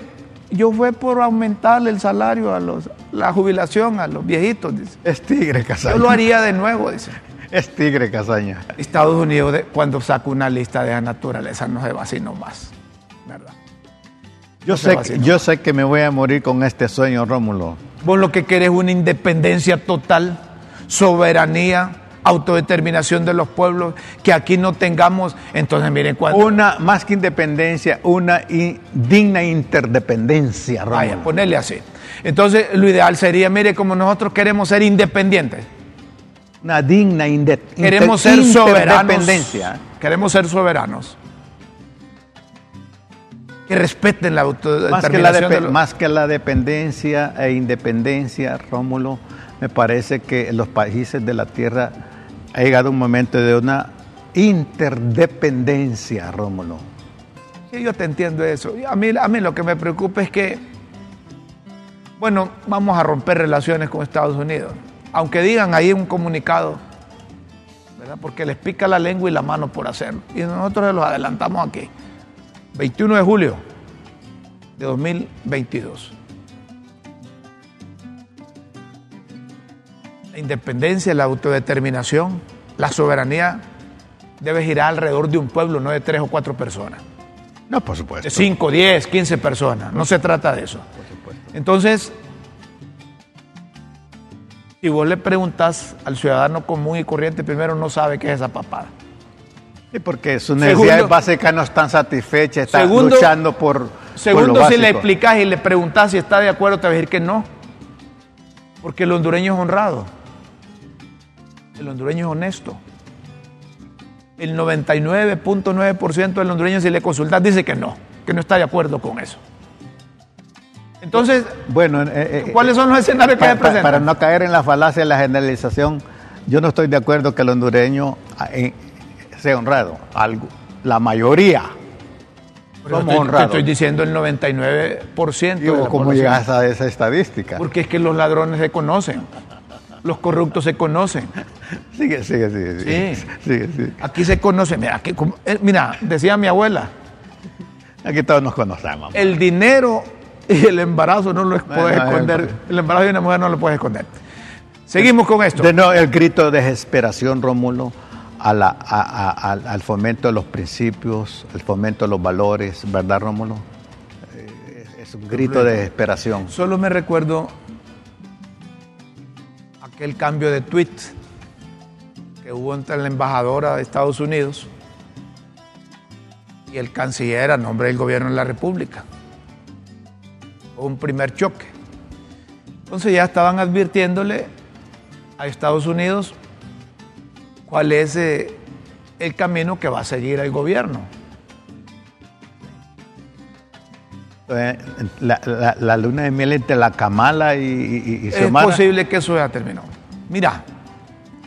Speaker 1: yo fue por aumentarle el salario a los, la jubilación a los viejitos, dice.
Speaker 2: Es tigre,
Speaker 1: Yo
Speaker 2: Casaña.
Speaker 1: lo haría de nuevo, dice.
Speaker 2: Es tigre, Casaña.
Speaker 1: Estados Unidos, cuando saca una lista de esa naturaleza, no se va así nomás.
Speaker 2: Yo sé, que, yo sé que me voy a morir con este sueño, Rómulo.
Speaker 1: Vos lo que querés es una independencia total, soberanía, autodeterminación de los pueblos, que aquí no tengamos, entonces miren cuando...
Speaker 2: Una, más que independencia, una digna interdependencia, Rómulo.
Speaker 1: Vaya, ponerle así. Entonces, lo ideal sería, mire, como nosotros queremos ser independientes,
Speaker 2: Una digna inde-
Speaker 1: queremos ser soberanos. Queremos ser soberanos. Que respeten la
Speaker 2: Más que, la
Speaker 1: autodeterminación
Speaker 2: más que la dependencia e independencia, Rómulo, me parece que los países de la Tierra ha llegado un momento de una interdependencia, Rómulo.
Speaker 1: Sí, yo te entiendo eso. A mí, a mí lo que me preocupa es que, bueno, vamos a romper relaciones con Estados Unidos. Aunque digan ahí un comunicado, ¿verdad? Porque les pica la lengua y la mano por hacerlo. Y nosotros se los adelantamos aquí. 21 de julio de 2022. La independencia, la autodeterminación, la soberanía debe girar alrededor de un pueblo, no de tres o cuatro personas.
Speaker 2: No, por supuesto.
Speaker 1: De 5, 10, 15 personas. No se trata de eso. Entonces, si vos le preguntas al ciudadano común y corriente, primero no sabe qué es esa papada.
Speaker 2: Sí, porque sus
Speaker 1: Segundo-
Speaker 2: necesidades básicas no están satisfechas, están
Speaker 1: Segundo-
Speaker 2: luchando por, por lo
Speaker 1: Segundo, si le explicas y le preguntas si está de acuerdo, te va a decir que no. Porque el hondureño es honrado. El hondureño es honesto. El 99.9% del hondureño, si le consultas, dice que no, que no está de acuerdo con eso. Entonces,
Speaker 2: Bueno, eh, eh,
Speaker 1: ¿cuáles son los escenarios que
Speaker 2: para,
Speaker 1: se presentan?
Speaker 2: para no caer en la falacia de la generalización, yo no estoy de acuerdo que el hondureño eh, sea honrado. Algo, la mayoría
Speaker 1: Pero
Speaker 2: somos
Speaker 1: estoy, te
Speaker 2: honrados.
Speaker 1: estoy diciendo el 99% de
Speaker 2: Digo,
Speaker 1: la
Speaker 2: ¿Cómo llegas a esa estadística?
Speaker 1: Porque es que los ladrones se conocen, los corruptos se conocen.
Speaker 2: Sigue, sigue, sigue. Sigue,
Speaker 1: Sí.
Speaker 2: sigue, sigue.
Speaker 1: Aquí se conocen. Mira, aquí como- eh, mira, decía mi abuela,
Speaker 2: Aquí todos nos conocemos.
Speaker 1: el dinero y el embarazo no lo puedes
Speaker 2: Bueno,
Speaker 1: esconder.
Speaker 2: eh,
Speaker 1: El embarazo de una mujer no lo puedes esconder. Seguimos con esto.
Speaker 2: De el grito de desesperación, Rómulo, a la- a- a- al, al fomento de los principios, al fomento de los valores, ¿verdad, Rómulo? Eh, Es un grito de desesperación.
Speaker 1: Solo me recuerdo aquel cambio de tweet que hubo entre la embajadora de Estados Unidos y el canciller a nombre del gobierno de la República. Fue un primer choque. Entonces ya estaban advirtiéndole a Estados Unidos cuál es eh, el camino que va a seguir el gobierno.
Speaker 2: Eh, La, la, luna de miel entre la Kamala y, y, y
Speaker 1: Es posible que eso ya terminó. Mira,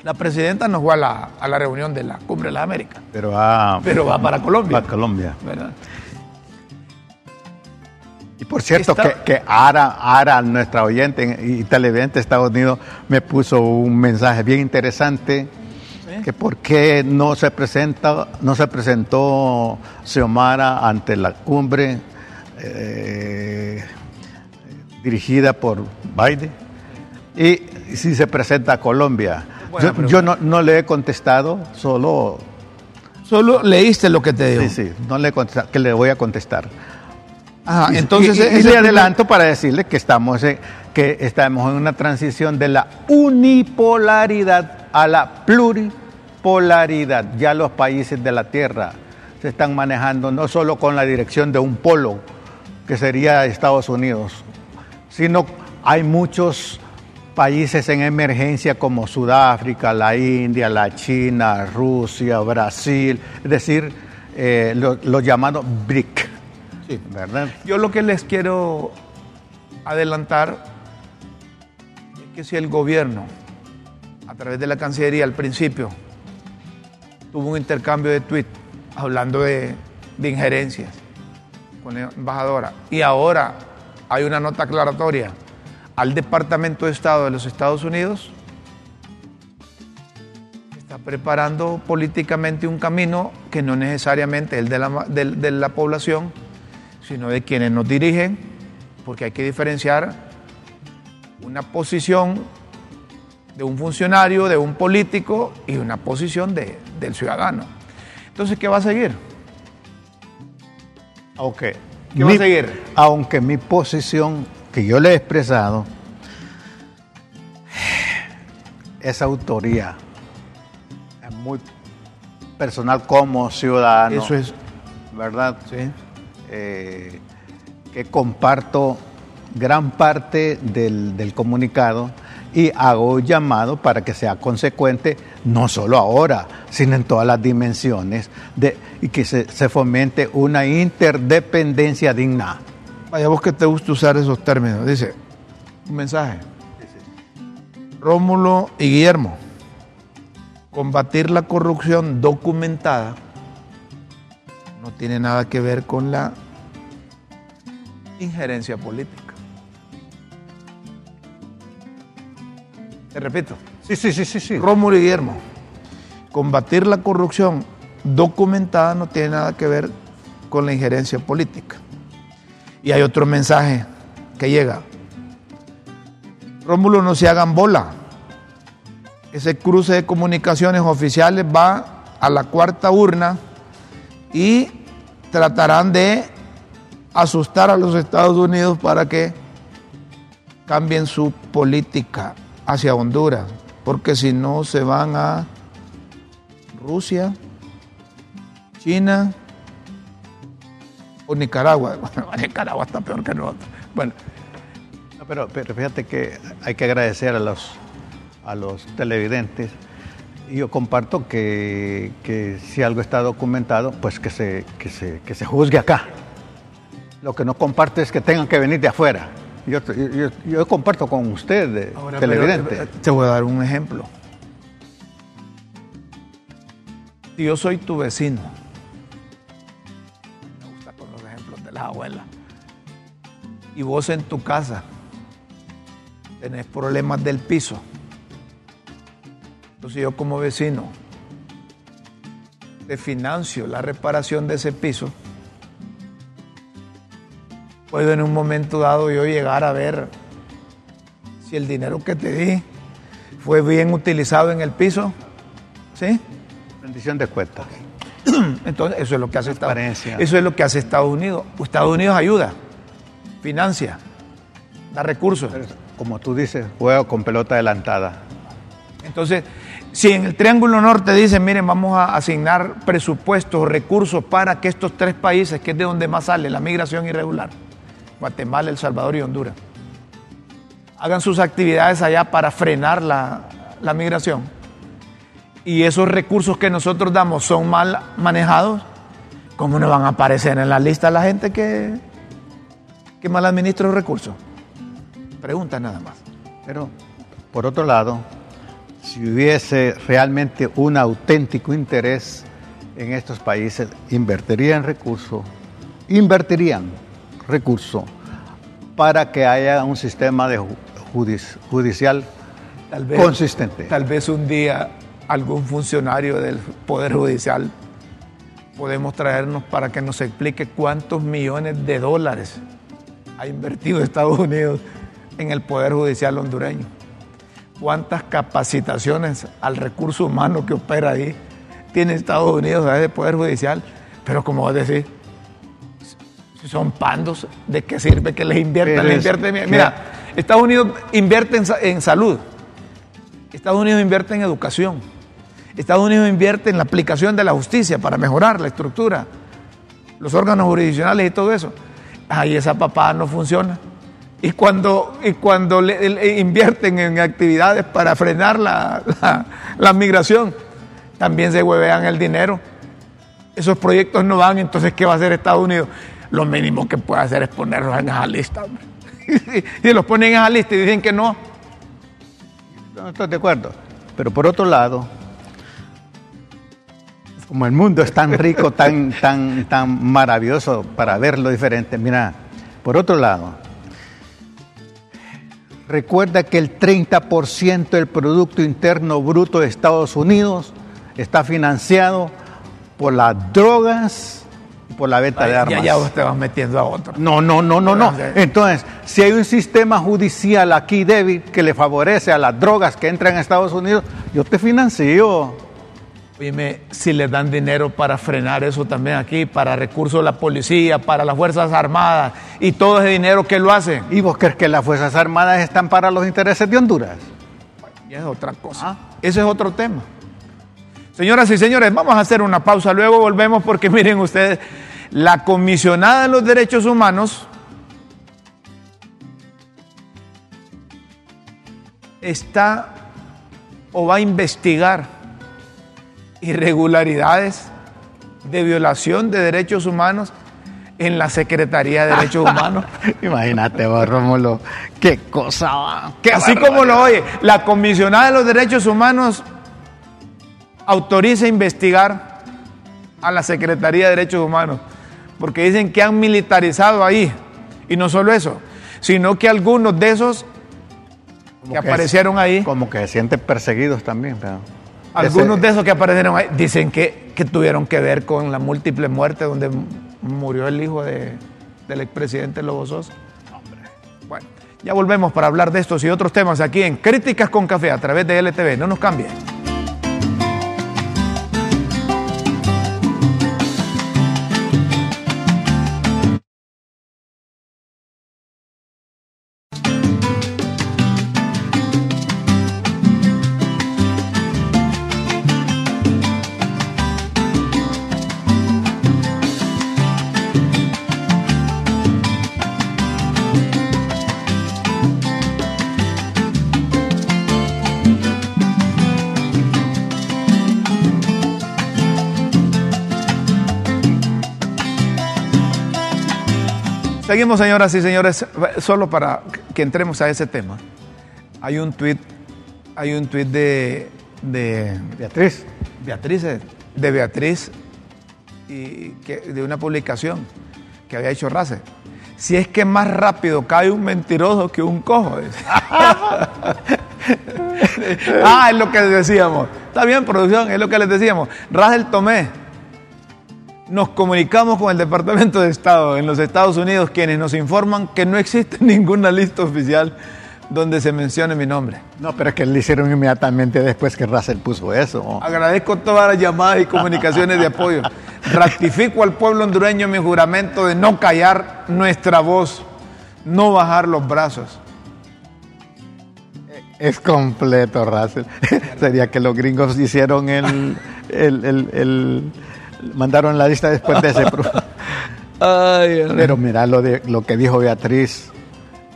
Speaker 1: la presidenta no fue a la, a la reunión de la Cumbre de las Américas,
Speaker 2: Pero va,
Speaker 1: pero va para Colombia.
Speaker 2: va a Colombia.
Speaker 1: ¿verdad?
Speaker 2: Y por cierto, que, que Ara, Ara, nuestra oyente y televidente de Estados Unidos, me puso un mensaje bien interesante. Que por qué no se presenta, no se presentó Xiomara ante la cumbre eh, dirigida por Biden y si se presenta a Colombia.
Speaker 1: Buena
Speaker 2: Yo, no, no le he contestado, solo
Speaker 1: Solo leíste lo que te digo.
Speaker 2: sí, sí, no le he contestado, que le voy a contestar.
Speaker 1: Ajá,
Speaker 2: Y-
Speaker 1: entonces
Speaker 2: y, le
Speaker 1: primer-
Speaker 2: adelanto para decirle que estamos, eh, que estamos en una transición de la unipolaridad a la pluripolaridad. Ya los países de la Tierra se están manejando no solo con la dirección de un polo, que sería Estados Unidos, sino hay muchos países en emergencia como Sudáfrica, la India, la China, Rusia, Brasil, es decir, eh, lo- los llamados BRIC.
Speaker 1: Sí.
Speaker 2: ¿verdad?
Speaker 1: Yo lo que les quiero adelantar es que si el gobierno, través de la Cancillería al principio, tuvo un intercambio de tweets hablando de, de injerencias con la embajadora. Y ahora hay una nota aclaratoria al Departamento de Estado de los Estados Unidos, está preparando políticamente un camino que no necesariamente es el de la, de la población, sino de quienes nos dirigen, porque hay que diferenciar una posición de un funcionario, de un político y una posición de- del ciudadano. Entonces, ¿qué va a seguir?
Speaker 2: Aunque
Speaker 1: ¿Qué va a seguir?
Speaker 2: Aunque mi posición que yo le he expresado (sighs) es autoría, es muy personal como ciudadano,
Speaker 1: Eso es.
Speaker 2: ¿verdad?
Speaker 1: Sí.
Speaker 2: Eh, que comparto gran parte del, del comunicado y hago llamado para que sea consecuente no solo ahora, sino en todas las dimensiones y que se, se fomente una interdependencia digna.
Speaker 1: Vaya, vos que te gusta usar esos términos. Dice, un mensaje. Rómulo y Guillermo, combatir la corrupción documentada no tiene nada que ver con la injerencia política. Te repito,
Speaker 2: Sí, sí, sí, sí, sí.
Speaker 1: Rómulo y Guillermo, combatir la corrupción documentada no tiene nada que ver con la injerencia política. Y hay otro mensaje que llega. Rómulo, no se hagan bola. Ese cruce de comunicaciones oficiales va a la cuarta urna y tratarán de asustar a los Estados Unidos para que cambien su política hacia Honduras, porque si no se van a Rusia, China o Nicaragua. (laughs) Bueno, Nicaragua está peor que nosotros. Bueno,
Speaker 2: No, pero, pero fíjate que hay que agradecer a los, a los televidentes. Yo comparto que, que si algo está documentado, pues que se, que, se, que se juzgue acá. Lo que no comparto es que tengan que venir de afuera. Yo, yo, yo- yo comparto con usted,
Speaker 1: ahora,
Speaker 2: televidente.
Speaker 1: pero, eh, te voy a dar un ejemplo. Si yo soy tu vecino, me gusta con los ejemplos de las abuelas, y vos en tu casa tenés problemas del piso, entonces yo como vecino te financio la reparación de ese piso, puedo en un momento dado yo llegar a ver si el dinero que te di fue bien utilizado en el piso, ¿sí?
Speaker 2: Rendición de cuentas. (clears throat)
Speaker 1: Entonces, eso es lo que hace Estados
Speaker 2: Transparencia.
Speaker 1: Eso es lo que hace Estados Unidos. Estados Unidos ayuda, financia, da recursos.
Speaker 2: Como tú dices, juego con pelota adelantada.
Speaker 1: Entonces, si en el Triángulo Norte dicen, miren, vamos a asignar presupuestos, recursos para que estos tres países, que es de donde más sale la migración irregular, Guatemala, El Salvador y Honduras, hagan sus actividades allá para frenar la, la migración, y esos recursos que nosotros damos son mal manejados, ¿cómo no van a aparecer en la lista la gente que, que mal administra los recursos? Pregunta nada más.
Speaker 2: Pero, por otro lado, si hubiese realmente un auténtico interés en estos países, invertirían recursos, invertirían recursos para que haya un sistema de judicial consistente.
Speaker 1: Tal vez un día algún funcionario del Poder Judicial podemos traernos para que nos explique cuántos millones de dólares ha invertido Estados Unidos en el Poder Judicial hondureño cuántas capacitaciones al recurso humano que opera ahí tiene Estados Unidos a ese Poder Judicial, pero como vos decís, si son pandos, ¿de qué sirve que les inviertan? mira, Estados Unidos invierte en, en salud, Estados Unidos invierte en educación, Estados Unidos invierte en la aplicación de la justicia para mejorar la estructura, los órganos jurisdiccionales y todo eso. Ahí esa papada no funciona. Y cuando, y cuando le, invierten en actividades para frenar la, la, migración, también se huevean el dinero. Esos proyectos no van, entonces ¿qué va a hacer Estados Unidos? Lo mínimo que puede hacer es ponerlos en esa lista. y (laughs) los ponen en esa lista y dicen que no.
Speaker 2: No estoy de acuerdo. Pero por otro lado, como el mundo es tan rico, (laughs) tan, tan, tan maravilloso para verlo diferente, mira, por otro lado, Recuerda que el 30% del Producto Interno Bruto de Estados Unidos está financiado por las drogas por la venta de armas.
Speaker 1: Ya, ya vos te vas metiendo a otro.
Speaker 2: No, no, no, no, no. Entonces, si hay un sistema judicial aquí débil que le favorece a las drogas que entran a Estados Unidos, yo te financio.
Speaker 1: Oye, si les dan dinero para frenar eso también aquí, para recursos de la policía, para las Fuerzas Armadas y todo ese dinero que lo hacen.
Speaker 2: ¿Y vos crees que las Fuerzas Armadas están para los intereses de Honduras?
Speaker 1: Y es otra cosa. Ah. Ese es otro tema. Señoras y señores, vamos a hacer una pausa, luego volvemos porque (laughs) miren ustedes, la comisionada de los derechos humanos está o va a investigar irregularidades de violación de derechos humanos en la Secretaría de Derechos (laughs) Humanos.
Speaker 2: Imagínate vos, Rómulo, qué cosa. Qué
Speaker 1: Así como lo oye, la comisionada de los derechos humanos autoriza investigar a la Secretaría de Derechos Humanos, porque dicen que han militarizado ahí. Y no solo eso, sino que algunos de esos que, aparecieron ahí...
Speaker 2: Como que se sienten perseguidos también. Pero...
Speaker 1: Algunos de esos que aparecieron ahí dicen que, que, tuvieron que ver con la múltiple muerte donde murió el hijo de, del expresidente Lobo Sosa. Bueno, ya volvemos para hablar de estos y otros temas aquí en Críticas con Café a través de LTV. No nos cambien. Seguimos, señoras y señores, solo para que entremos a ese tema. Hay un tuit, hay un tuit de, de
Speaker 2: Beatriz.
Speaker 1: Beatriz, eh, de Beatriz, y que, de una publicación que había hecho Race. Si es que más rápido cae un mentiroso que un cojo. (laughs) ah, es lo que les decíamos. Está bien, producción, es lo que les decíamos. Rachel Tomé nos comunicamos con el Departamento de Estado en los Estados Unidos, quienes nos informan que no existe (laughs) ninguna lista oficial donde se mencione mi nombre.
Speaker 2: No, pero es que le hicieron inmediatamente después que Russell puso eso.
Speaker 1: Agradezco todas las llamadas y comunicaciones de apoyo. (laughs) Ratifico al pueblo hondureño mi juramento de no callar nuestra voz, no bajar los brazos.
Speaker 2: Es completo, Russell. (laughs) Sería que los gringos hicieron el, el, el, el mandaron la lista después de ese. (laughs) Ay, Pero mira lo de lo que dijo Beatriz.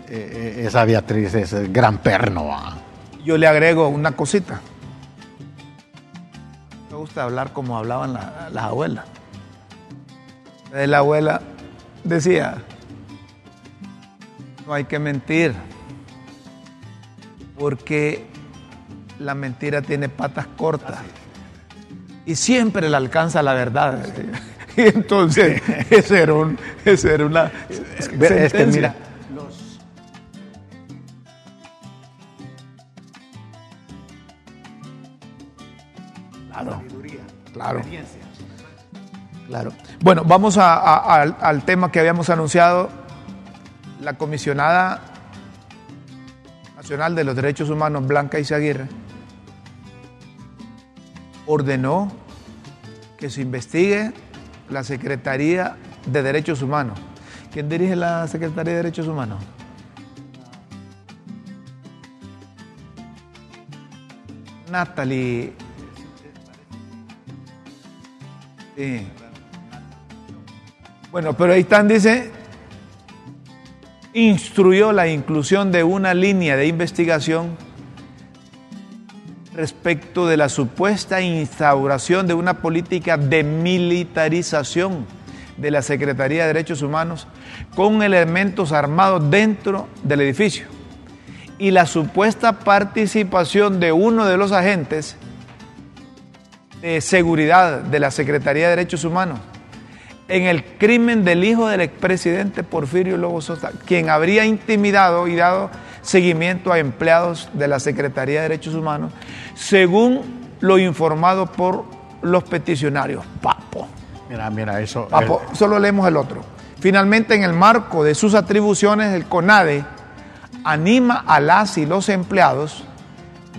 Speaker 2: Eh, eh, esa Beatriz es el gran perno.
Speaker 1: Yo le agrego una cosita. Me gusta hablar como hablaban las abuelas. La abuela decía, no hay que mentir, porque la mentira tiene patas cortas y siempre le alcanza la verdad. (laughs) Y entonces, (laughs) esa era, un, era una es que, mira, Claro, claro. Claro. Bueno, vamos al tema que habíamos anunciado. La comisionada nacional de los derechos humanos, Blanca Izaguirre, ordenó que se investigue la Secretaría de Derechos Humanos. ¿Quién dirige la Secretaría de Derechos Humanos? Natalie. Sí. Bueno, pero ahí están, dice, instruyó la inclusión de una línea de investigación respecto de la supuesta instauración de una política de militarización de la Secretaría de Derechos Humanos con elementos armados dentro del edificio y la supuesta participación de uno de los agentes de seguridad de la Secretaría de Derechos Humanos en el crimen del hijo del expresidente Porfirio Lobo Sosa, quien habría intimidado y dado seguimiento a empleados de la Secretaría de Derechos Humanos, según lo informado por los peticionarios. Papo.
Speaker 2: Mira, mira, eso.
Speaker 1: Papo, solo leemos el otro. Finalmente, en el marco de sus atribuciones, el CONADE anima a las y los empleados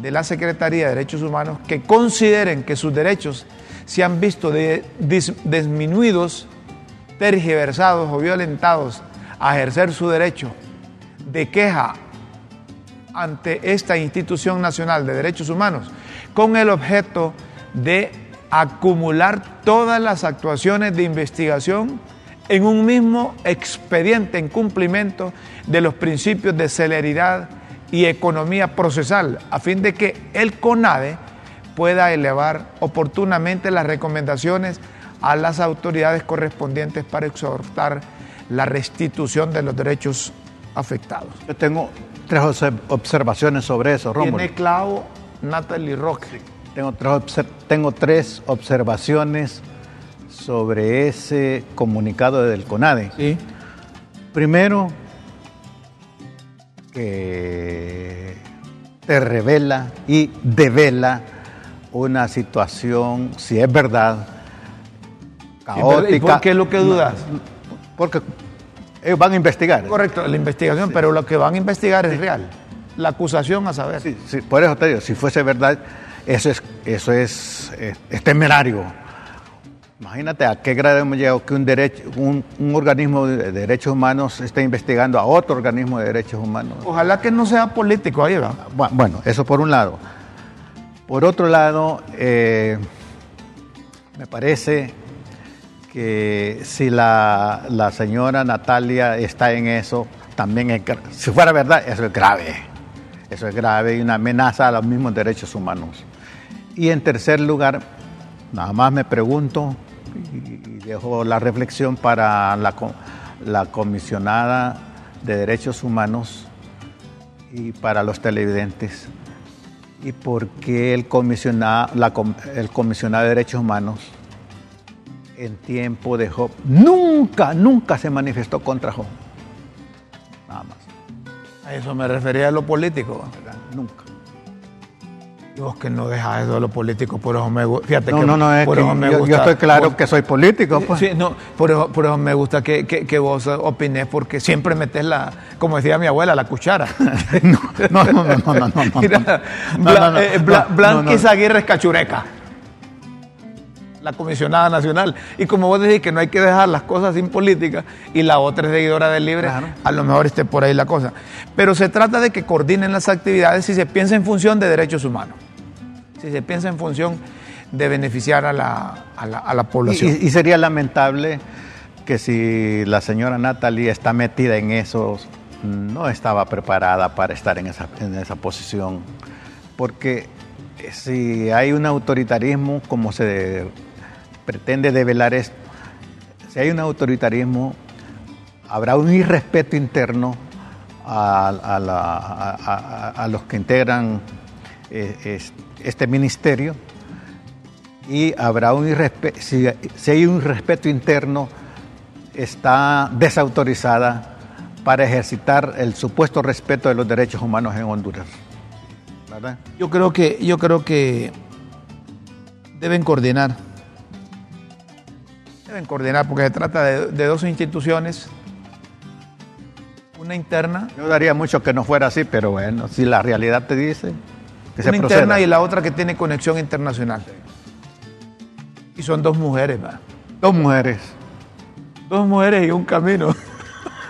Speaker 1: de la Secretaría de Derechos Humanos que consideren que sus derechos se han visto disminuidos tergiversados o violentados a ejercer su derecho de queja ante esta institución nacional de derechos humanos con el objeto de acumular todas las actuaciones de investigación en un mismo expediente en cumplimiento de los principios de celeridad y economía procesal, a fin de que el CONADE pueda elevar oportunamente las recomendaciones a las autoridades correspondientes para exhortar la restitución de los derechos afectados.
Speaker 2: Yo tengo tres observaciones sobre eso, Rómulo.
Speaker 1: Tiene clavo Natalie Roque.
Speaker 2: Tengo, tres tengo tres observaciones sobre ese comunicado del CONADE.
Speaker 1: Sí.
Speaker 2: Primero, que te revela y devela una situación, si es verdad,
Speaker 1: ¿Y por qué es lo que dudas?
Speaker 2: Porque ellos van a investigar.
Speaker 1: Correcto, la investigación, pero lo que van a investigar es real. La acusación a saber.
Speaker 2: Sí, sí, por eso te digo, si fuese verdad, eso es, eso es, temerario. Imagínate a qué grado hemos llegado que un, derecho, un, organismo de derechos humanos esté investigando a otro organismo de derechos humanos.
Speaker 1: Ojalá que no sea político ahí, ¿verdad?
Speaker 2: Bueno, eso por un lado. Por otro lado, eh, me parece que si la, la, señora Natalia está en eso, también es, si fuera verdad, eso es grave. Eso es grave y una amenaza a los mismos derechos humanos. Y en tercer lugar, nada más me pregunto y dejo la reflexión para la, la comisionada de derechos humanos y para los televidentes. ¿Y por qué el comisionado, el comisionado de derechos humanos en tiempo de Job nunca, nunca se manifestó contra Job. Nada más.
Speaker 1: A eso me refería a lo político.
Speaker 2: Nunca.
Speaker 1: Y vos que no dejas eso de lo político, por eso me gusta. Fíjate
Speaker 2: no,
Speaker 1: que,
Speaker 2: no, no, es que yo, yo, estoy claro que soy político. Pues.
Speaker 1: Sí, no, por eso, por eso me gusta que, que, que, vos opines, porque siempre metes la, como decía mi abuela, la cuchara.
Speaker 2: no, no, no, no, no, no. no,
Speaker 1: Mira. La comisionada nacional. Y como vos decís que no hay que dejar las cosas sin política y la otra es seguidora del libre, a lo mejor esté por ahí la cosa. Pero se trata de que coordinen las actividades si se piensa en función de derechos humanos, si se piensa en función de beneficiar a la, a la, población.
Speaker 2: Y, sería lamentable que si la señora Natalie está metida en eso, no estaba preparada para estar en esa, en esa posición, porque si hay un autoritarismo como se pretende develar esto, si hay un autoritarismo, habrá un irrespeto interno a, los que integran eh, este ministerio y habrá un irrespeto, si, hay un respeto interno, está desautorizada para ejercitar el supuesto respeto de los derechos humanos en Honduras.
Speaker 1: Yo creo que, yo creo que deben coordinar. Deben coordinar porque se trata de, dos instituciones. Una interna.
Speaker 2: Yo daría mucho que no fuera así, pero bueno, si la realidad te dice
Speaker 1: que una interna y la otra que tiene conexión internacional. Y son dos mujeres, ¿va?
Speaker 2: Dos mujeres.
Speaker 1: Dos mujeres y un camino.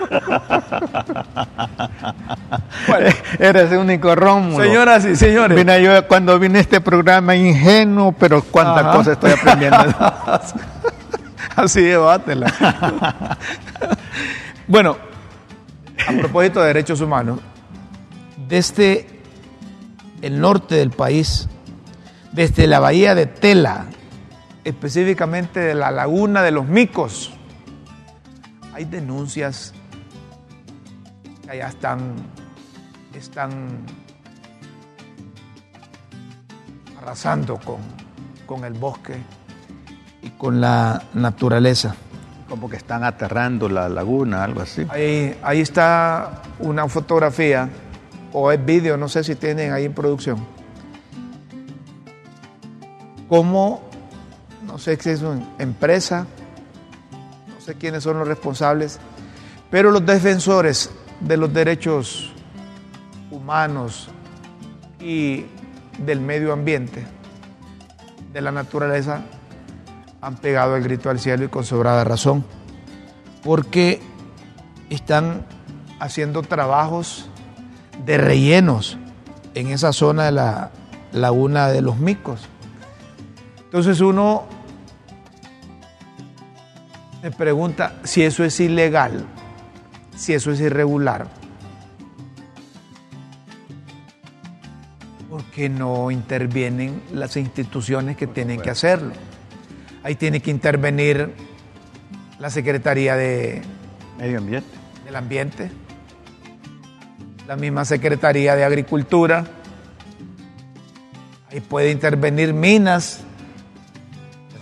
Speaker 1: (laughs)
Speaker 2: Eres el único Rómulo.
Speaker 1: Señoras y señores.
Speaker 2: Yo cuando vine a este programa ingenuo, pero cuántas cosas estoy aprendiendo. (laughs) (laughs)
Speaker 1: Así debátela. (laughs) bueno, a (laughs) propósito de derechos humanos, desde el norte del país, desde la bahía de Tela, específicamente de la laguna de los micos, hay denuncias que allá están, están arrasando con, con el bosque y con la naturaleza.
Speaker 2: Como que están aterrando la laguna, algo así.
Speaker 1: Ahí, ahí está una fotografía o es vídeo, no sé si tienen ahí en producción. Cómo no sé si es una empresa, no sé quiénes son los responsables, pero los defensores de los derechos humanos y del medio ambiente, de la naturaleza, han pegado el grito al cielo y con sobrada razón, porque están haciendo trabajos de rellenos en esa zona de la laguna de los micos. Entonces uno me pregunta si eso es ilegal, si eso es irregular. ¿Por qué no intervienen las instituciones que tienen que hacerlo? Ahí tiene que intervenir la Secretaría de
Speaker 2: Medio Ambiente.
Speaker 1: Del Ambiente, la misma Secretaría de Agricultura, ahí puede intervenir Minas,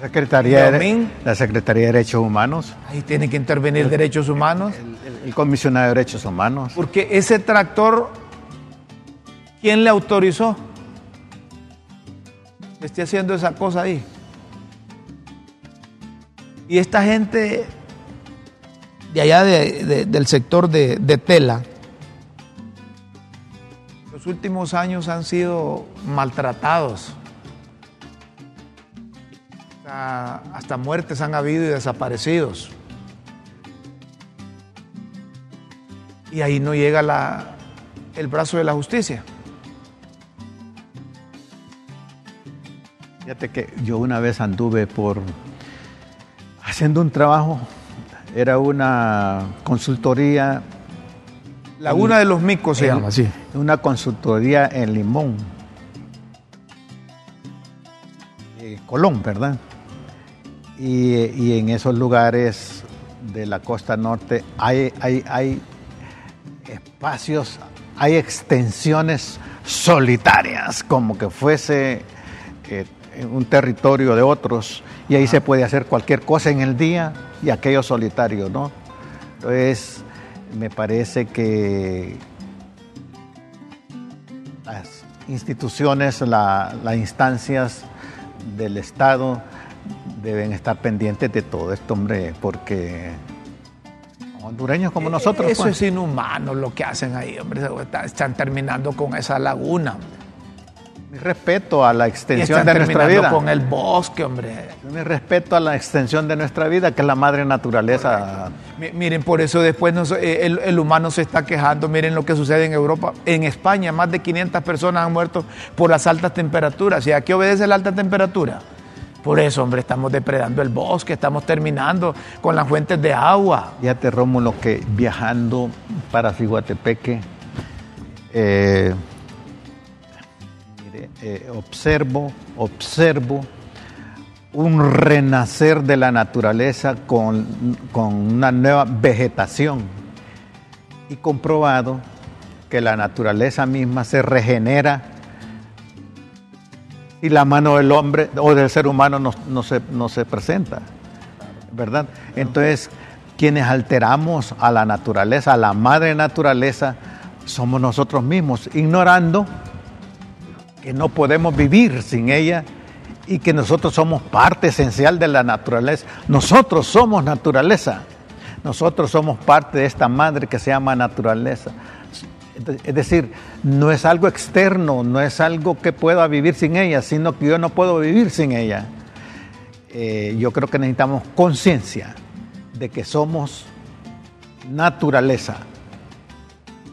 Speaker 2: Secretaría de, la Secretaría de Derechos Humanos.
Speaker 1: Ahí tiene que intervenir Derechos Humanos.
Speaker 2: El, comisionado de Derechos Humanos.
Speaker 1: Porque ese tractor, ¿quién le autorizó? Que esté haciendo esa cosa ahí. Y esta gente de allá del sector de, tela, los últimos años han sido maltratados hasta, muertes han habido y desaparecidos. Y ahí no llega el brazo de la justicia.
Speaker 2: Fíjate que yo una vez anduve por haciendo un trabajo, era una consultoría.
Speaker 1: Laguna de los Micos se llama, sí.
Speaker 2: Una consultoría en Limón. Eh, Colón, ¿verdad? y, en esos lugares de la costa norte hay, hay, hay espacios, hay extensiones solitarias, como que fuese eh, un territorio de otros, y ahí se puede hacer cualquier cosa en el día y aquello solitario, ¿no? Entonces, me parece que las instituciones, las instancias del Estado, deben estar pendientes de todo esto, hombre, porque hondureños como eh, nosotros.
Speaker 1: Eso pues. es inhumano lo que hacen ahí, hombre. Están terminando con esa laguna.
Speaker 2: Mi respeto a la extensión de nuestra vida.
Speaker 1: con el bosque, hombre.
Speaker 2: Mi respeto a la extensión de nuestra vida, que es la madre naturaleza.
Speaker 1: Mi- Miren, por eso después nos- eh, el, el humano se está quejando. Miren lo que sucede en Europa. En España, más de 500 personas han muerto por las altas temperaturas. ¿Y a qué obedece la alta temperatura? Por eso, hombre, estamos depredando el bosque, estamos terminando con las fuentes de agua.
Speaker 2: Fíjate, Rómulo, que viajando para Ciguatepeque, eh, eh, observo, observo un renacer de la naturaleza con, con una nueva vegetación y comprobado que la naturaleza misma se regenera y la mano del hombre o del ser humano no, no se, no se presenta. ¿verdad? Entonces, quienes alteramos a la naturaleza, a la madre naturaleza, somos nosotros mismos, ignorando que no podemos vivir sin ella y que nosotros somos parte esencial de la naturaleza. Nosotros somos naturaleza. Nosotros somos parte de esta madre que se llama naturaleza. Es decir, no es algo externo, no es algo que pueda vivir sin ella, sino que yo no puedo vivir sin ella. Eh, yo creo que necesitamos conciencia de que somos naturaleza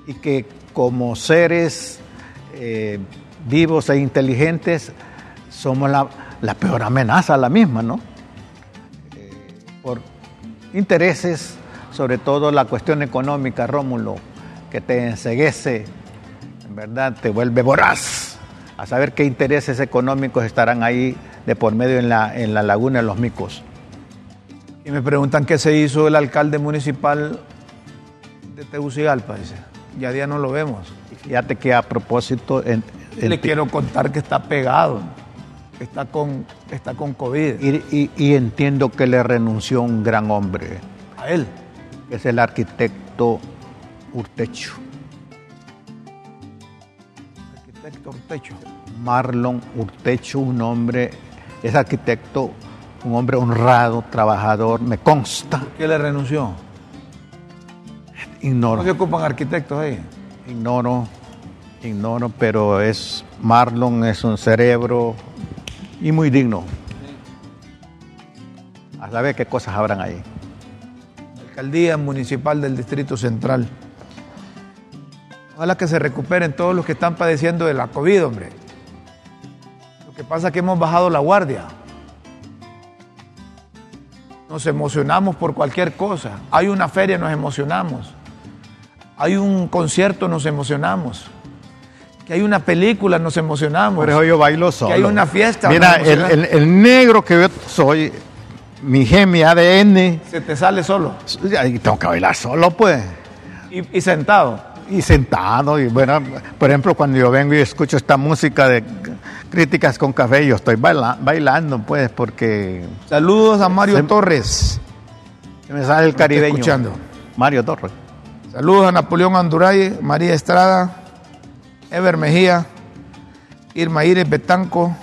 Speaker 2: y que como seres eh, vivos e inteligentes somos la, la peor amenaza a la misma, ¿no? Eh, por intereses, sobre todo la cuestión económica, Rómulo, que te enseguece, en verdad, te vuelve voraz a saber qué intereses económicos estarán ahí de por medio en la, en la laguna de los micos.
Speaker 1: Y me preguntan qué se hizo el alcalde municipal de Tegucigalpa. Dice, ya día no lo vemos.
Speaker 2: Fíjate que a propósito, en-
Speaker 1: Le quiero contar que está pegado, está con, está con COVID.
Speaker 2: y, y- y entiendo que le renunció un gran hombre,
Speaker 1: A él.
Speaker 2: es el arquitecto Urtecho,
Speaker 1: Arquitecto Ortecho.
Speaker 2: Marlon Urtecho, un hombre, es arquitecto, un hombre honrado, trabajador, me consta,
Speaker 1: ¿Qué le renunció?
Speaker 2: ignoro.
Speaker 1: ¿No se ocupan arquitectos ahí?
Speaker 2: Ignoro, ignoro, pero es Marlon es un cerebro y muy digno. A saber qué cosas habrán ahí.
Speaker 1: Alcaldía Municipal del Distrito Central. Ojalá que se recuperen todos los que están padeciendo de la COVID, hombre. Lo que pasa es que hemos bajado la guardia. Nos emocionamos por cualquier cosa. Hay una feria, nos emocionamos. Hay un concierto, nos emocionamos. Que hay una película, nos emocionamos.
Speaker 2: Por eso yo bailo solo.
Speaker 1: hay una fiesta,
Speaker 2: Mira, el,
Speaker 1: emoción.
Speaker 2: el- el negro que yo soy, mi gen, mi ADN,
Speaker 1: Se te sale solo.
Speaker 2: y tengo que bailar solo, pues.
Speaker 1: Y, y sentado.
Speaker 2: Y sentado, y bueno, por ejemplo, cuando yo vengo y escucho esta música de críticas con café, yo estoy baila- bailando, pues, porque
Speaker 1: Saludos a Mario
Speaker 2: Se-
Speaker 1: Torres.
Speaker 2: se me sale el caribeño.
Speaker 1: escuchando.
Speaker 2: Mario Torres.
Speaker 1: Saludos a Napoleón Anduray, María Estrada, Ever Mejía, Irma Iris Betanco,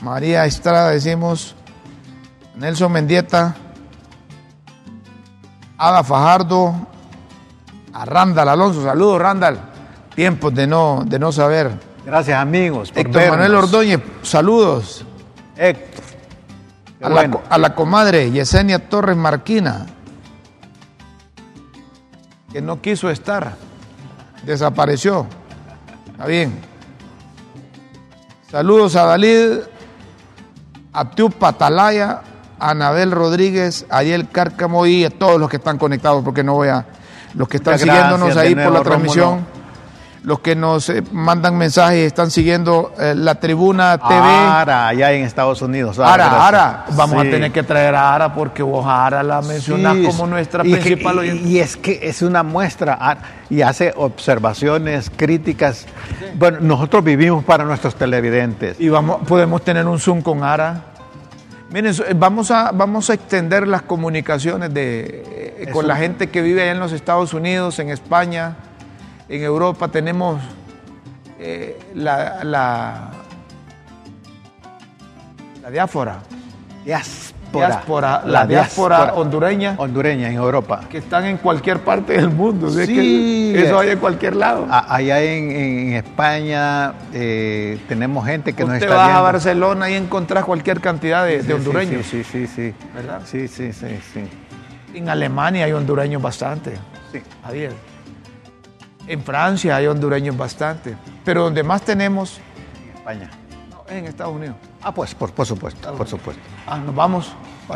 Speaker 1: María Estrada, decimos, Nelson Mendieta, Ada Fajardo, a Randall Alonso. Saludos, Randall. Tiempos de no, de no saber.
Speaker 2: Gracias, amigos. por
Speaker 1: Héctor Manuel. Ordóñez, saludos.
Speaker 2: Héctor. Bueno.
Speaker 1: a la comadre Yesenia Torres Marquina, que no quiso estar, desapareció. Está bien. Saludos a Dalid, a Tiu Patalaya, a Anabel Rodríguez, a Ariel Cárcamo y a todos los que están conectados, porque no voy a. Los que están
Speaker 2: Muchas
Speaker 1: siguiéndonos ahí por la transmisión,
Speaker 2: Rómulo.
Speaker 1: Los que nos eh, mandan mensajes y están siguiendo eh, la tribuna TV.
Speaker 2: Ara, allá en Estados Unidos. Ah,
Speaker 1: Ara,
Speaker 2: gracias.
Speaker 1: Ara, vamos
Speaker 2: Sí.
Speaker 1: a tener que traer a Ara porque vos a Ara la mencionás
Speaker 2: Sí,
Speaker 1: como nuestra
Speaker 2: y que-
Speaker 1: principal
Speaker 2: y,
Speaker 1: oyente.
Speaker 2: y es que es una muestra y hace observaciones, críticas. Bueno, nosotros vivimos para nuestros televidentes.
Speaker 1: Y vamos, podemos tener un Zoom con Ara. Miren, so- vamos a, vamos a extender las comunicaciones de, eh, con la gente que vive allá en los Estados Unidos, en España, en Europa. Tenemos eh, la, la, la diáfora.
Speaker 2: Diás- diáspora.
Speaker 1: Diáspora, la diáspora hondureña.
Speaker 2: Hondureña en Europa.
Speaker 1: Que están en cualquier parte del mundo. ¿sí?
Speaker 2: Sí.
Speaker 1: Que eso hay en cualquier lado.
Speaker 2: A- Allá en, en España eh, tenemos gente que nos
Speaker 1: Usted
Speaker 2: está
Speaker 1: va a
Speaker 2: viendo.
Speaker 1: Barcelona y encontrás cualquier cantidad de, de
Speaker 2: Sí,
Speaker 1: hondureños.
Speaker 2: Sí, sí, sí, sí.
Speaker 1: ¿Verdad?
Speaker 2: Sí, sí, sí, sí.
Speaker 1: En Alemania hay hondureños bastante.
Speaker 2: Sí.
Speaker 1: Javier. En Francia hay hondureños bastante. Pero donde más tenemos
Speaker 2: En España.
Speaker 1: no, es en Estados Unidos.
Speaker 2: Ah, pues, por, por supuesto, por supuesto.
Speaker 1: Ah, nos vamos.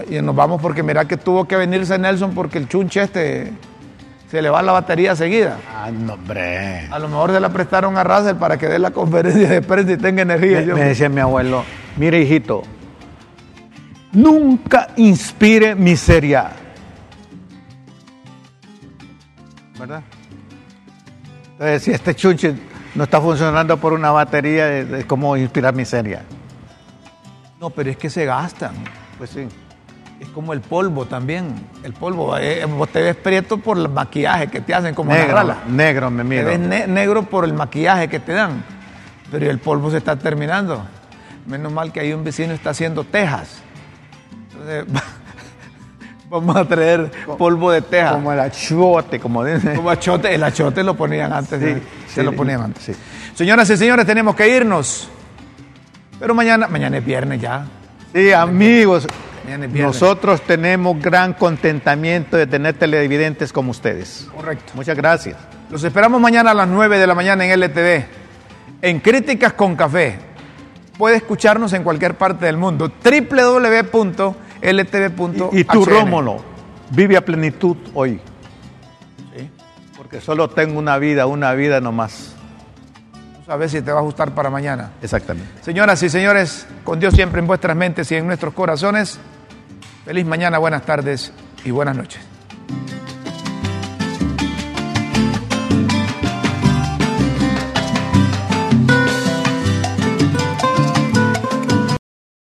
Speaker 1: Y nos vamos porque mira que tuvo que venirse Nelson porque el chunche este se le va la batería seguida.
Speaker 2: Ah, no, hombre.
Speaker 1: A lo mejor se la prestaron a Russell para que dé la conferencia de prensa y tenga energía.
Speaker 2: Me,
Speaker 1: Yo-
Speaker 2: me decía mi abuelo, mire hijito, nunca inspire miseria. ¿Verdad? Entonces, si este chunche no está funcionando por una batería, es como inspirar miseria.
Speaker 1: No, pero es que se gastan.
Speaker 2: Pues sí.
Speaker 1: Es como el polvo también. El polvo, eh, vos te ves prieto por el maquillaje que te hacen como la
Speaker 2: Negro,
Speaker 1: rala.
Speaker 2: negro me
Speaker 1: Te
Speaker 2: miro.
Speaker 1: ves ne- negro por el maquillaje que te dan. Pero el polvo se está terminando. Menos mal que ahí un vecino está haciendo tejas. Entonces, (laughs) vamos a traer polvo de teja.
Speaker 2: Como el achote, como dicen.
Speaker 1: Como achote, el achote lo ponían antes.
Speaker 2: Sí,
Speaker 1: ¿eh? Se
Speaker 2: sí,
Speaker 1: lo ponían antes.
Speaker 2: sí.
Speaker 1: Señoras y señores, tenemos que irnos. Pero mañana, mañana es viernes ya.
Speaker 2: Sí, amigos,
Speaker 1: Mañana es viernes.
Speaker 2: nosotros tenemos gran contentamiento de tener televidentes como ustedes.
Speaker 1: Correcto.
Speaker 2: Muchas gracias.
Speaker 1: Los esperamos mañana a las 9 de la mañana en LTV. En Críticas con Café. Puede escucharnos en cualquier parte del mundo. www.ltv.hn.
Speaker 2: Y, y tú, Rómulo, vive a plenitud hoy.
Speaker 1: Sí.
Speaker 2: Porque solo tengo una vida, una vida nomás.
Speaker 1: A ver si te va a gustar para mañana.
Speaker 2: Exactamente.
Speaker 1: Señoras y señores, con Dios siempre en vuestras mentes y en nuestros corazones. Feliz mañana, buenas tardes y buenas noches.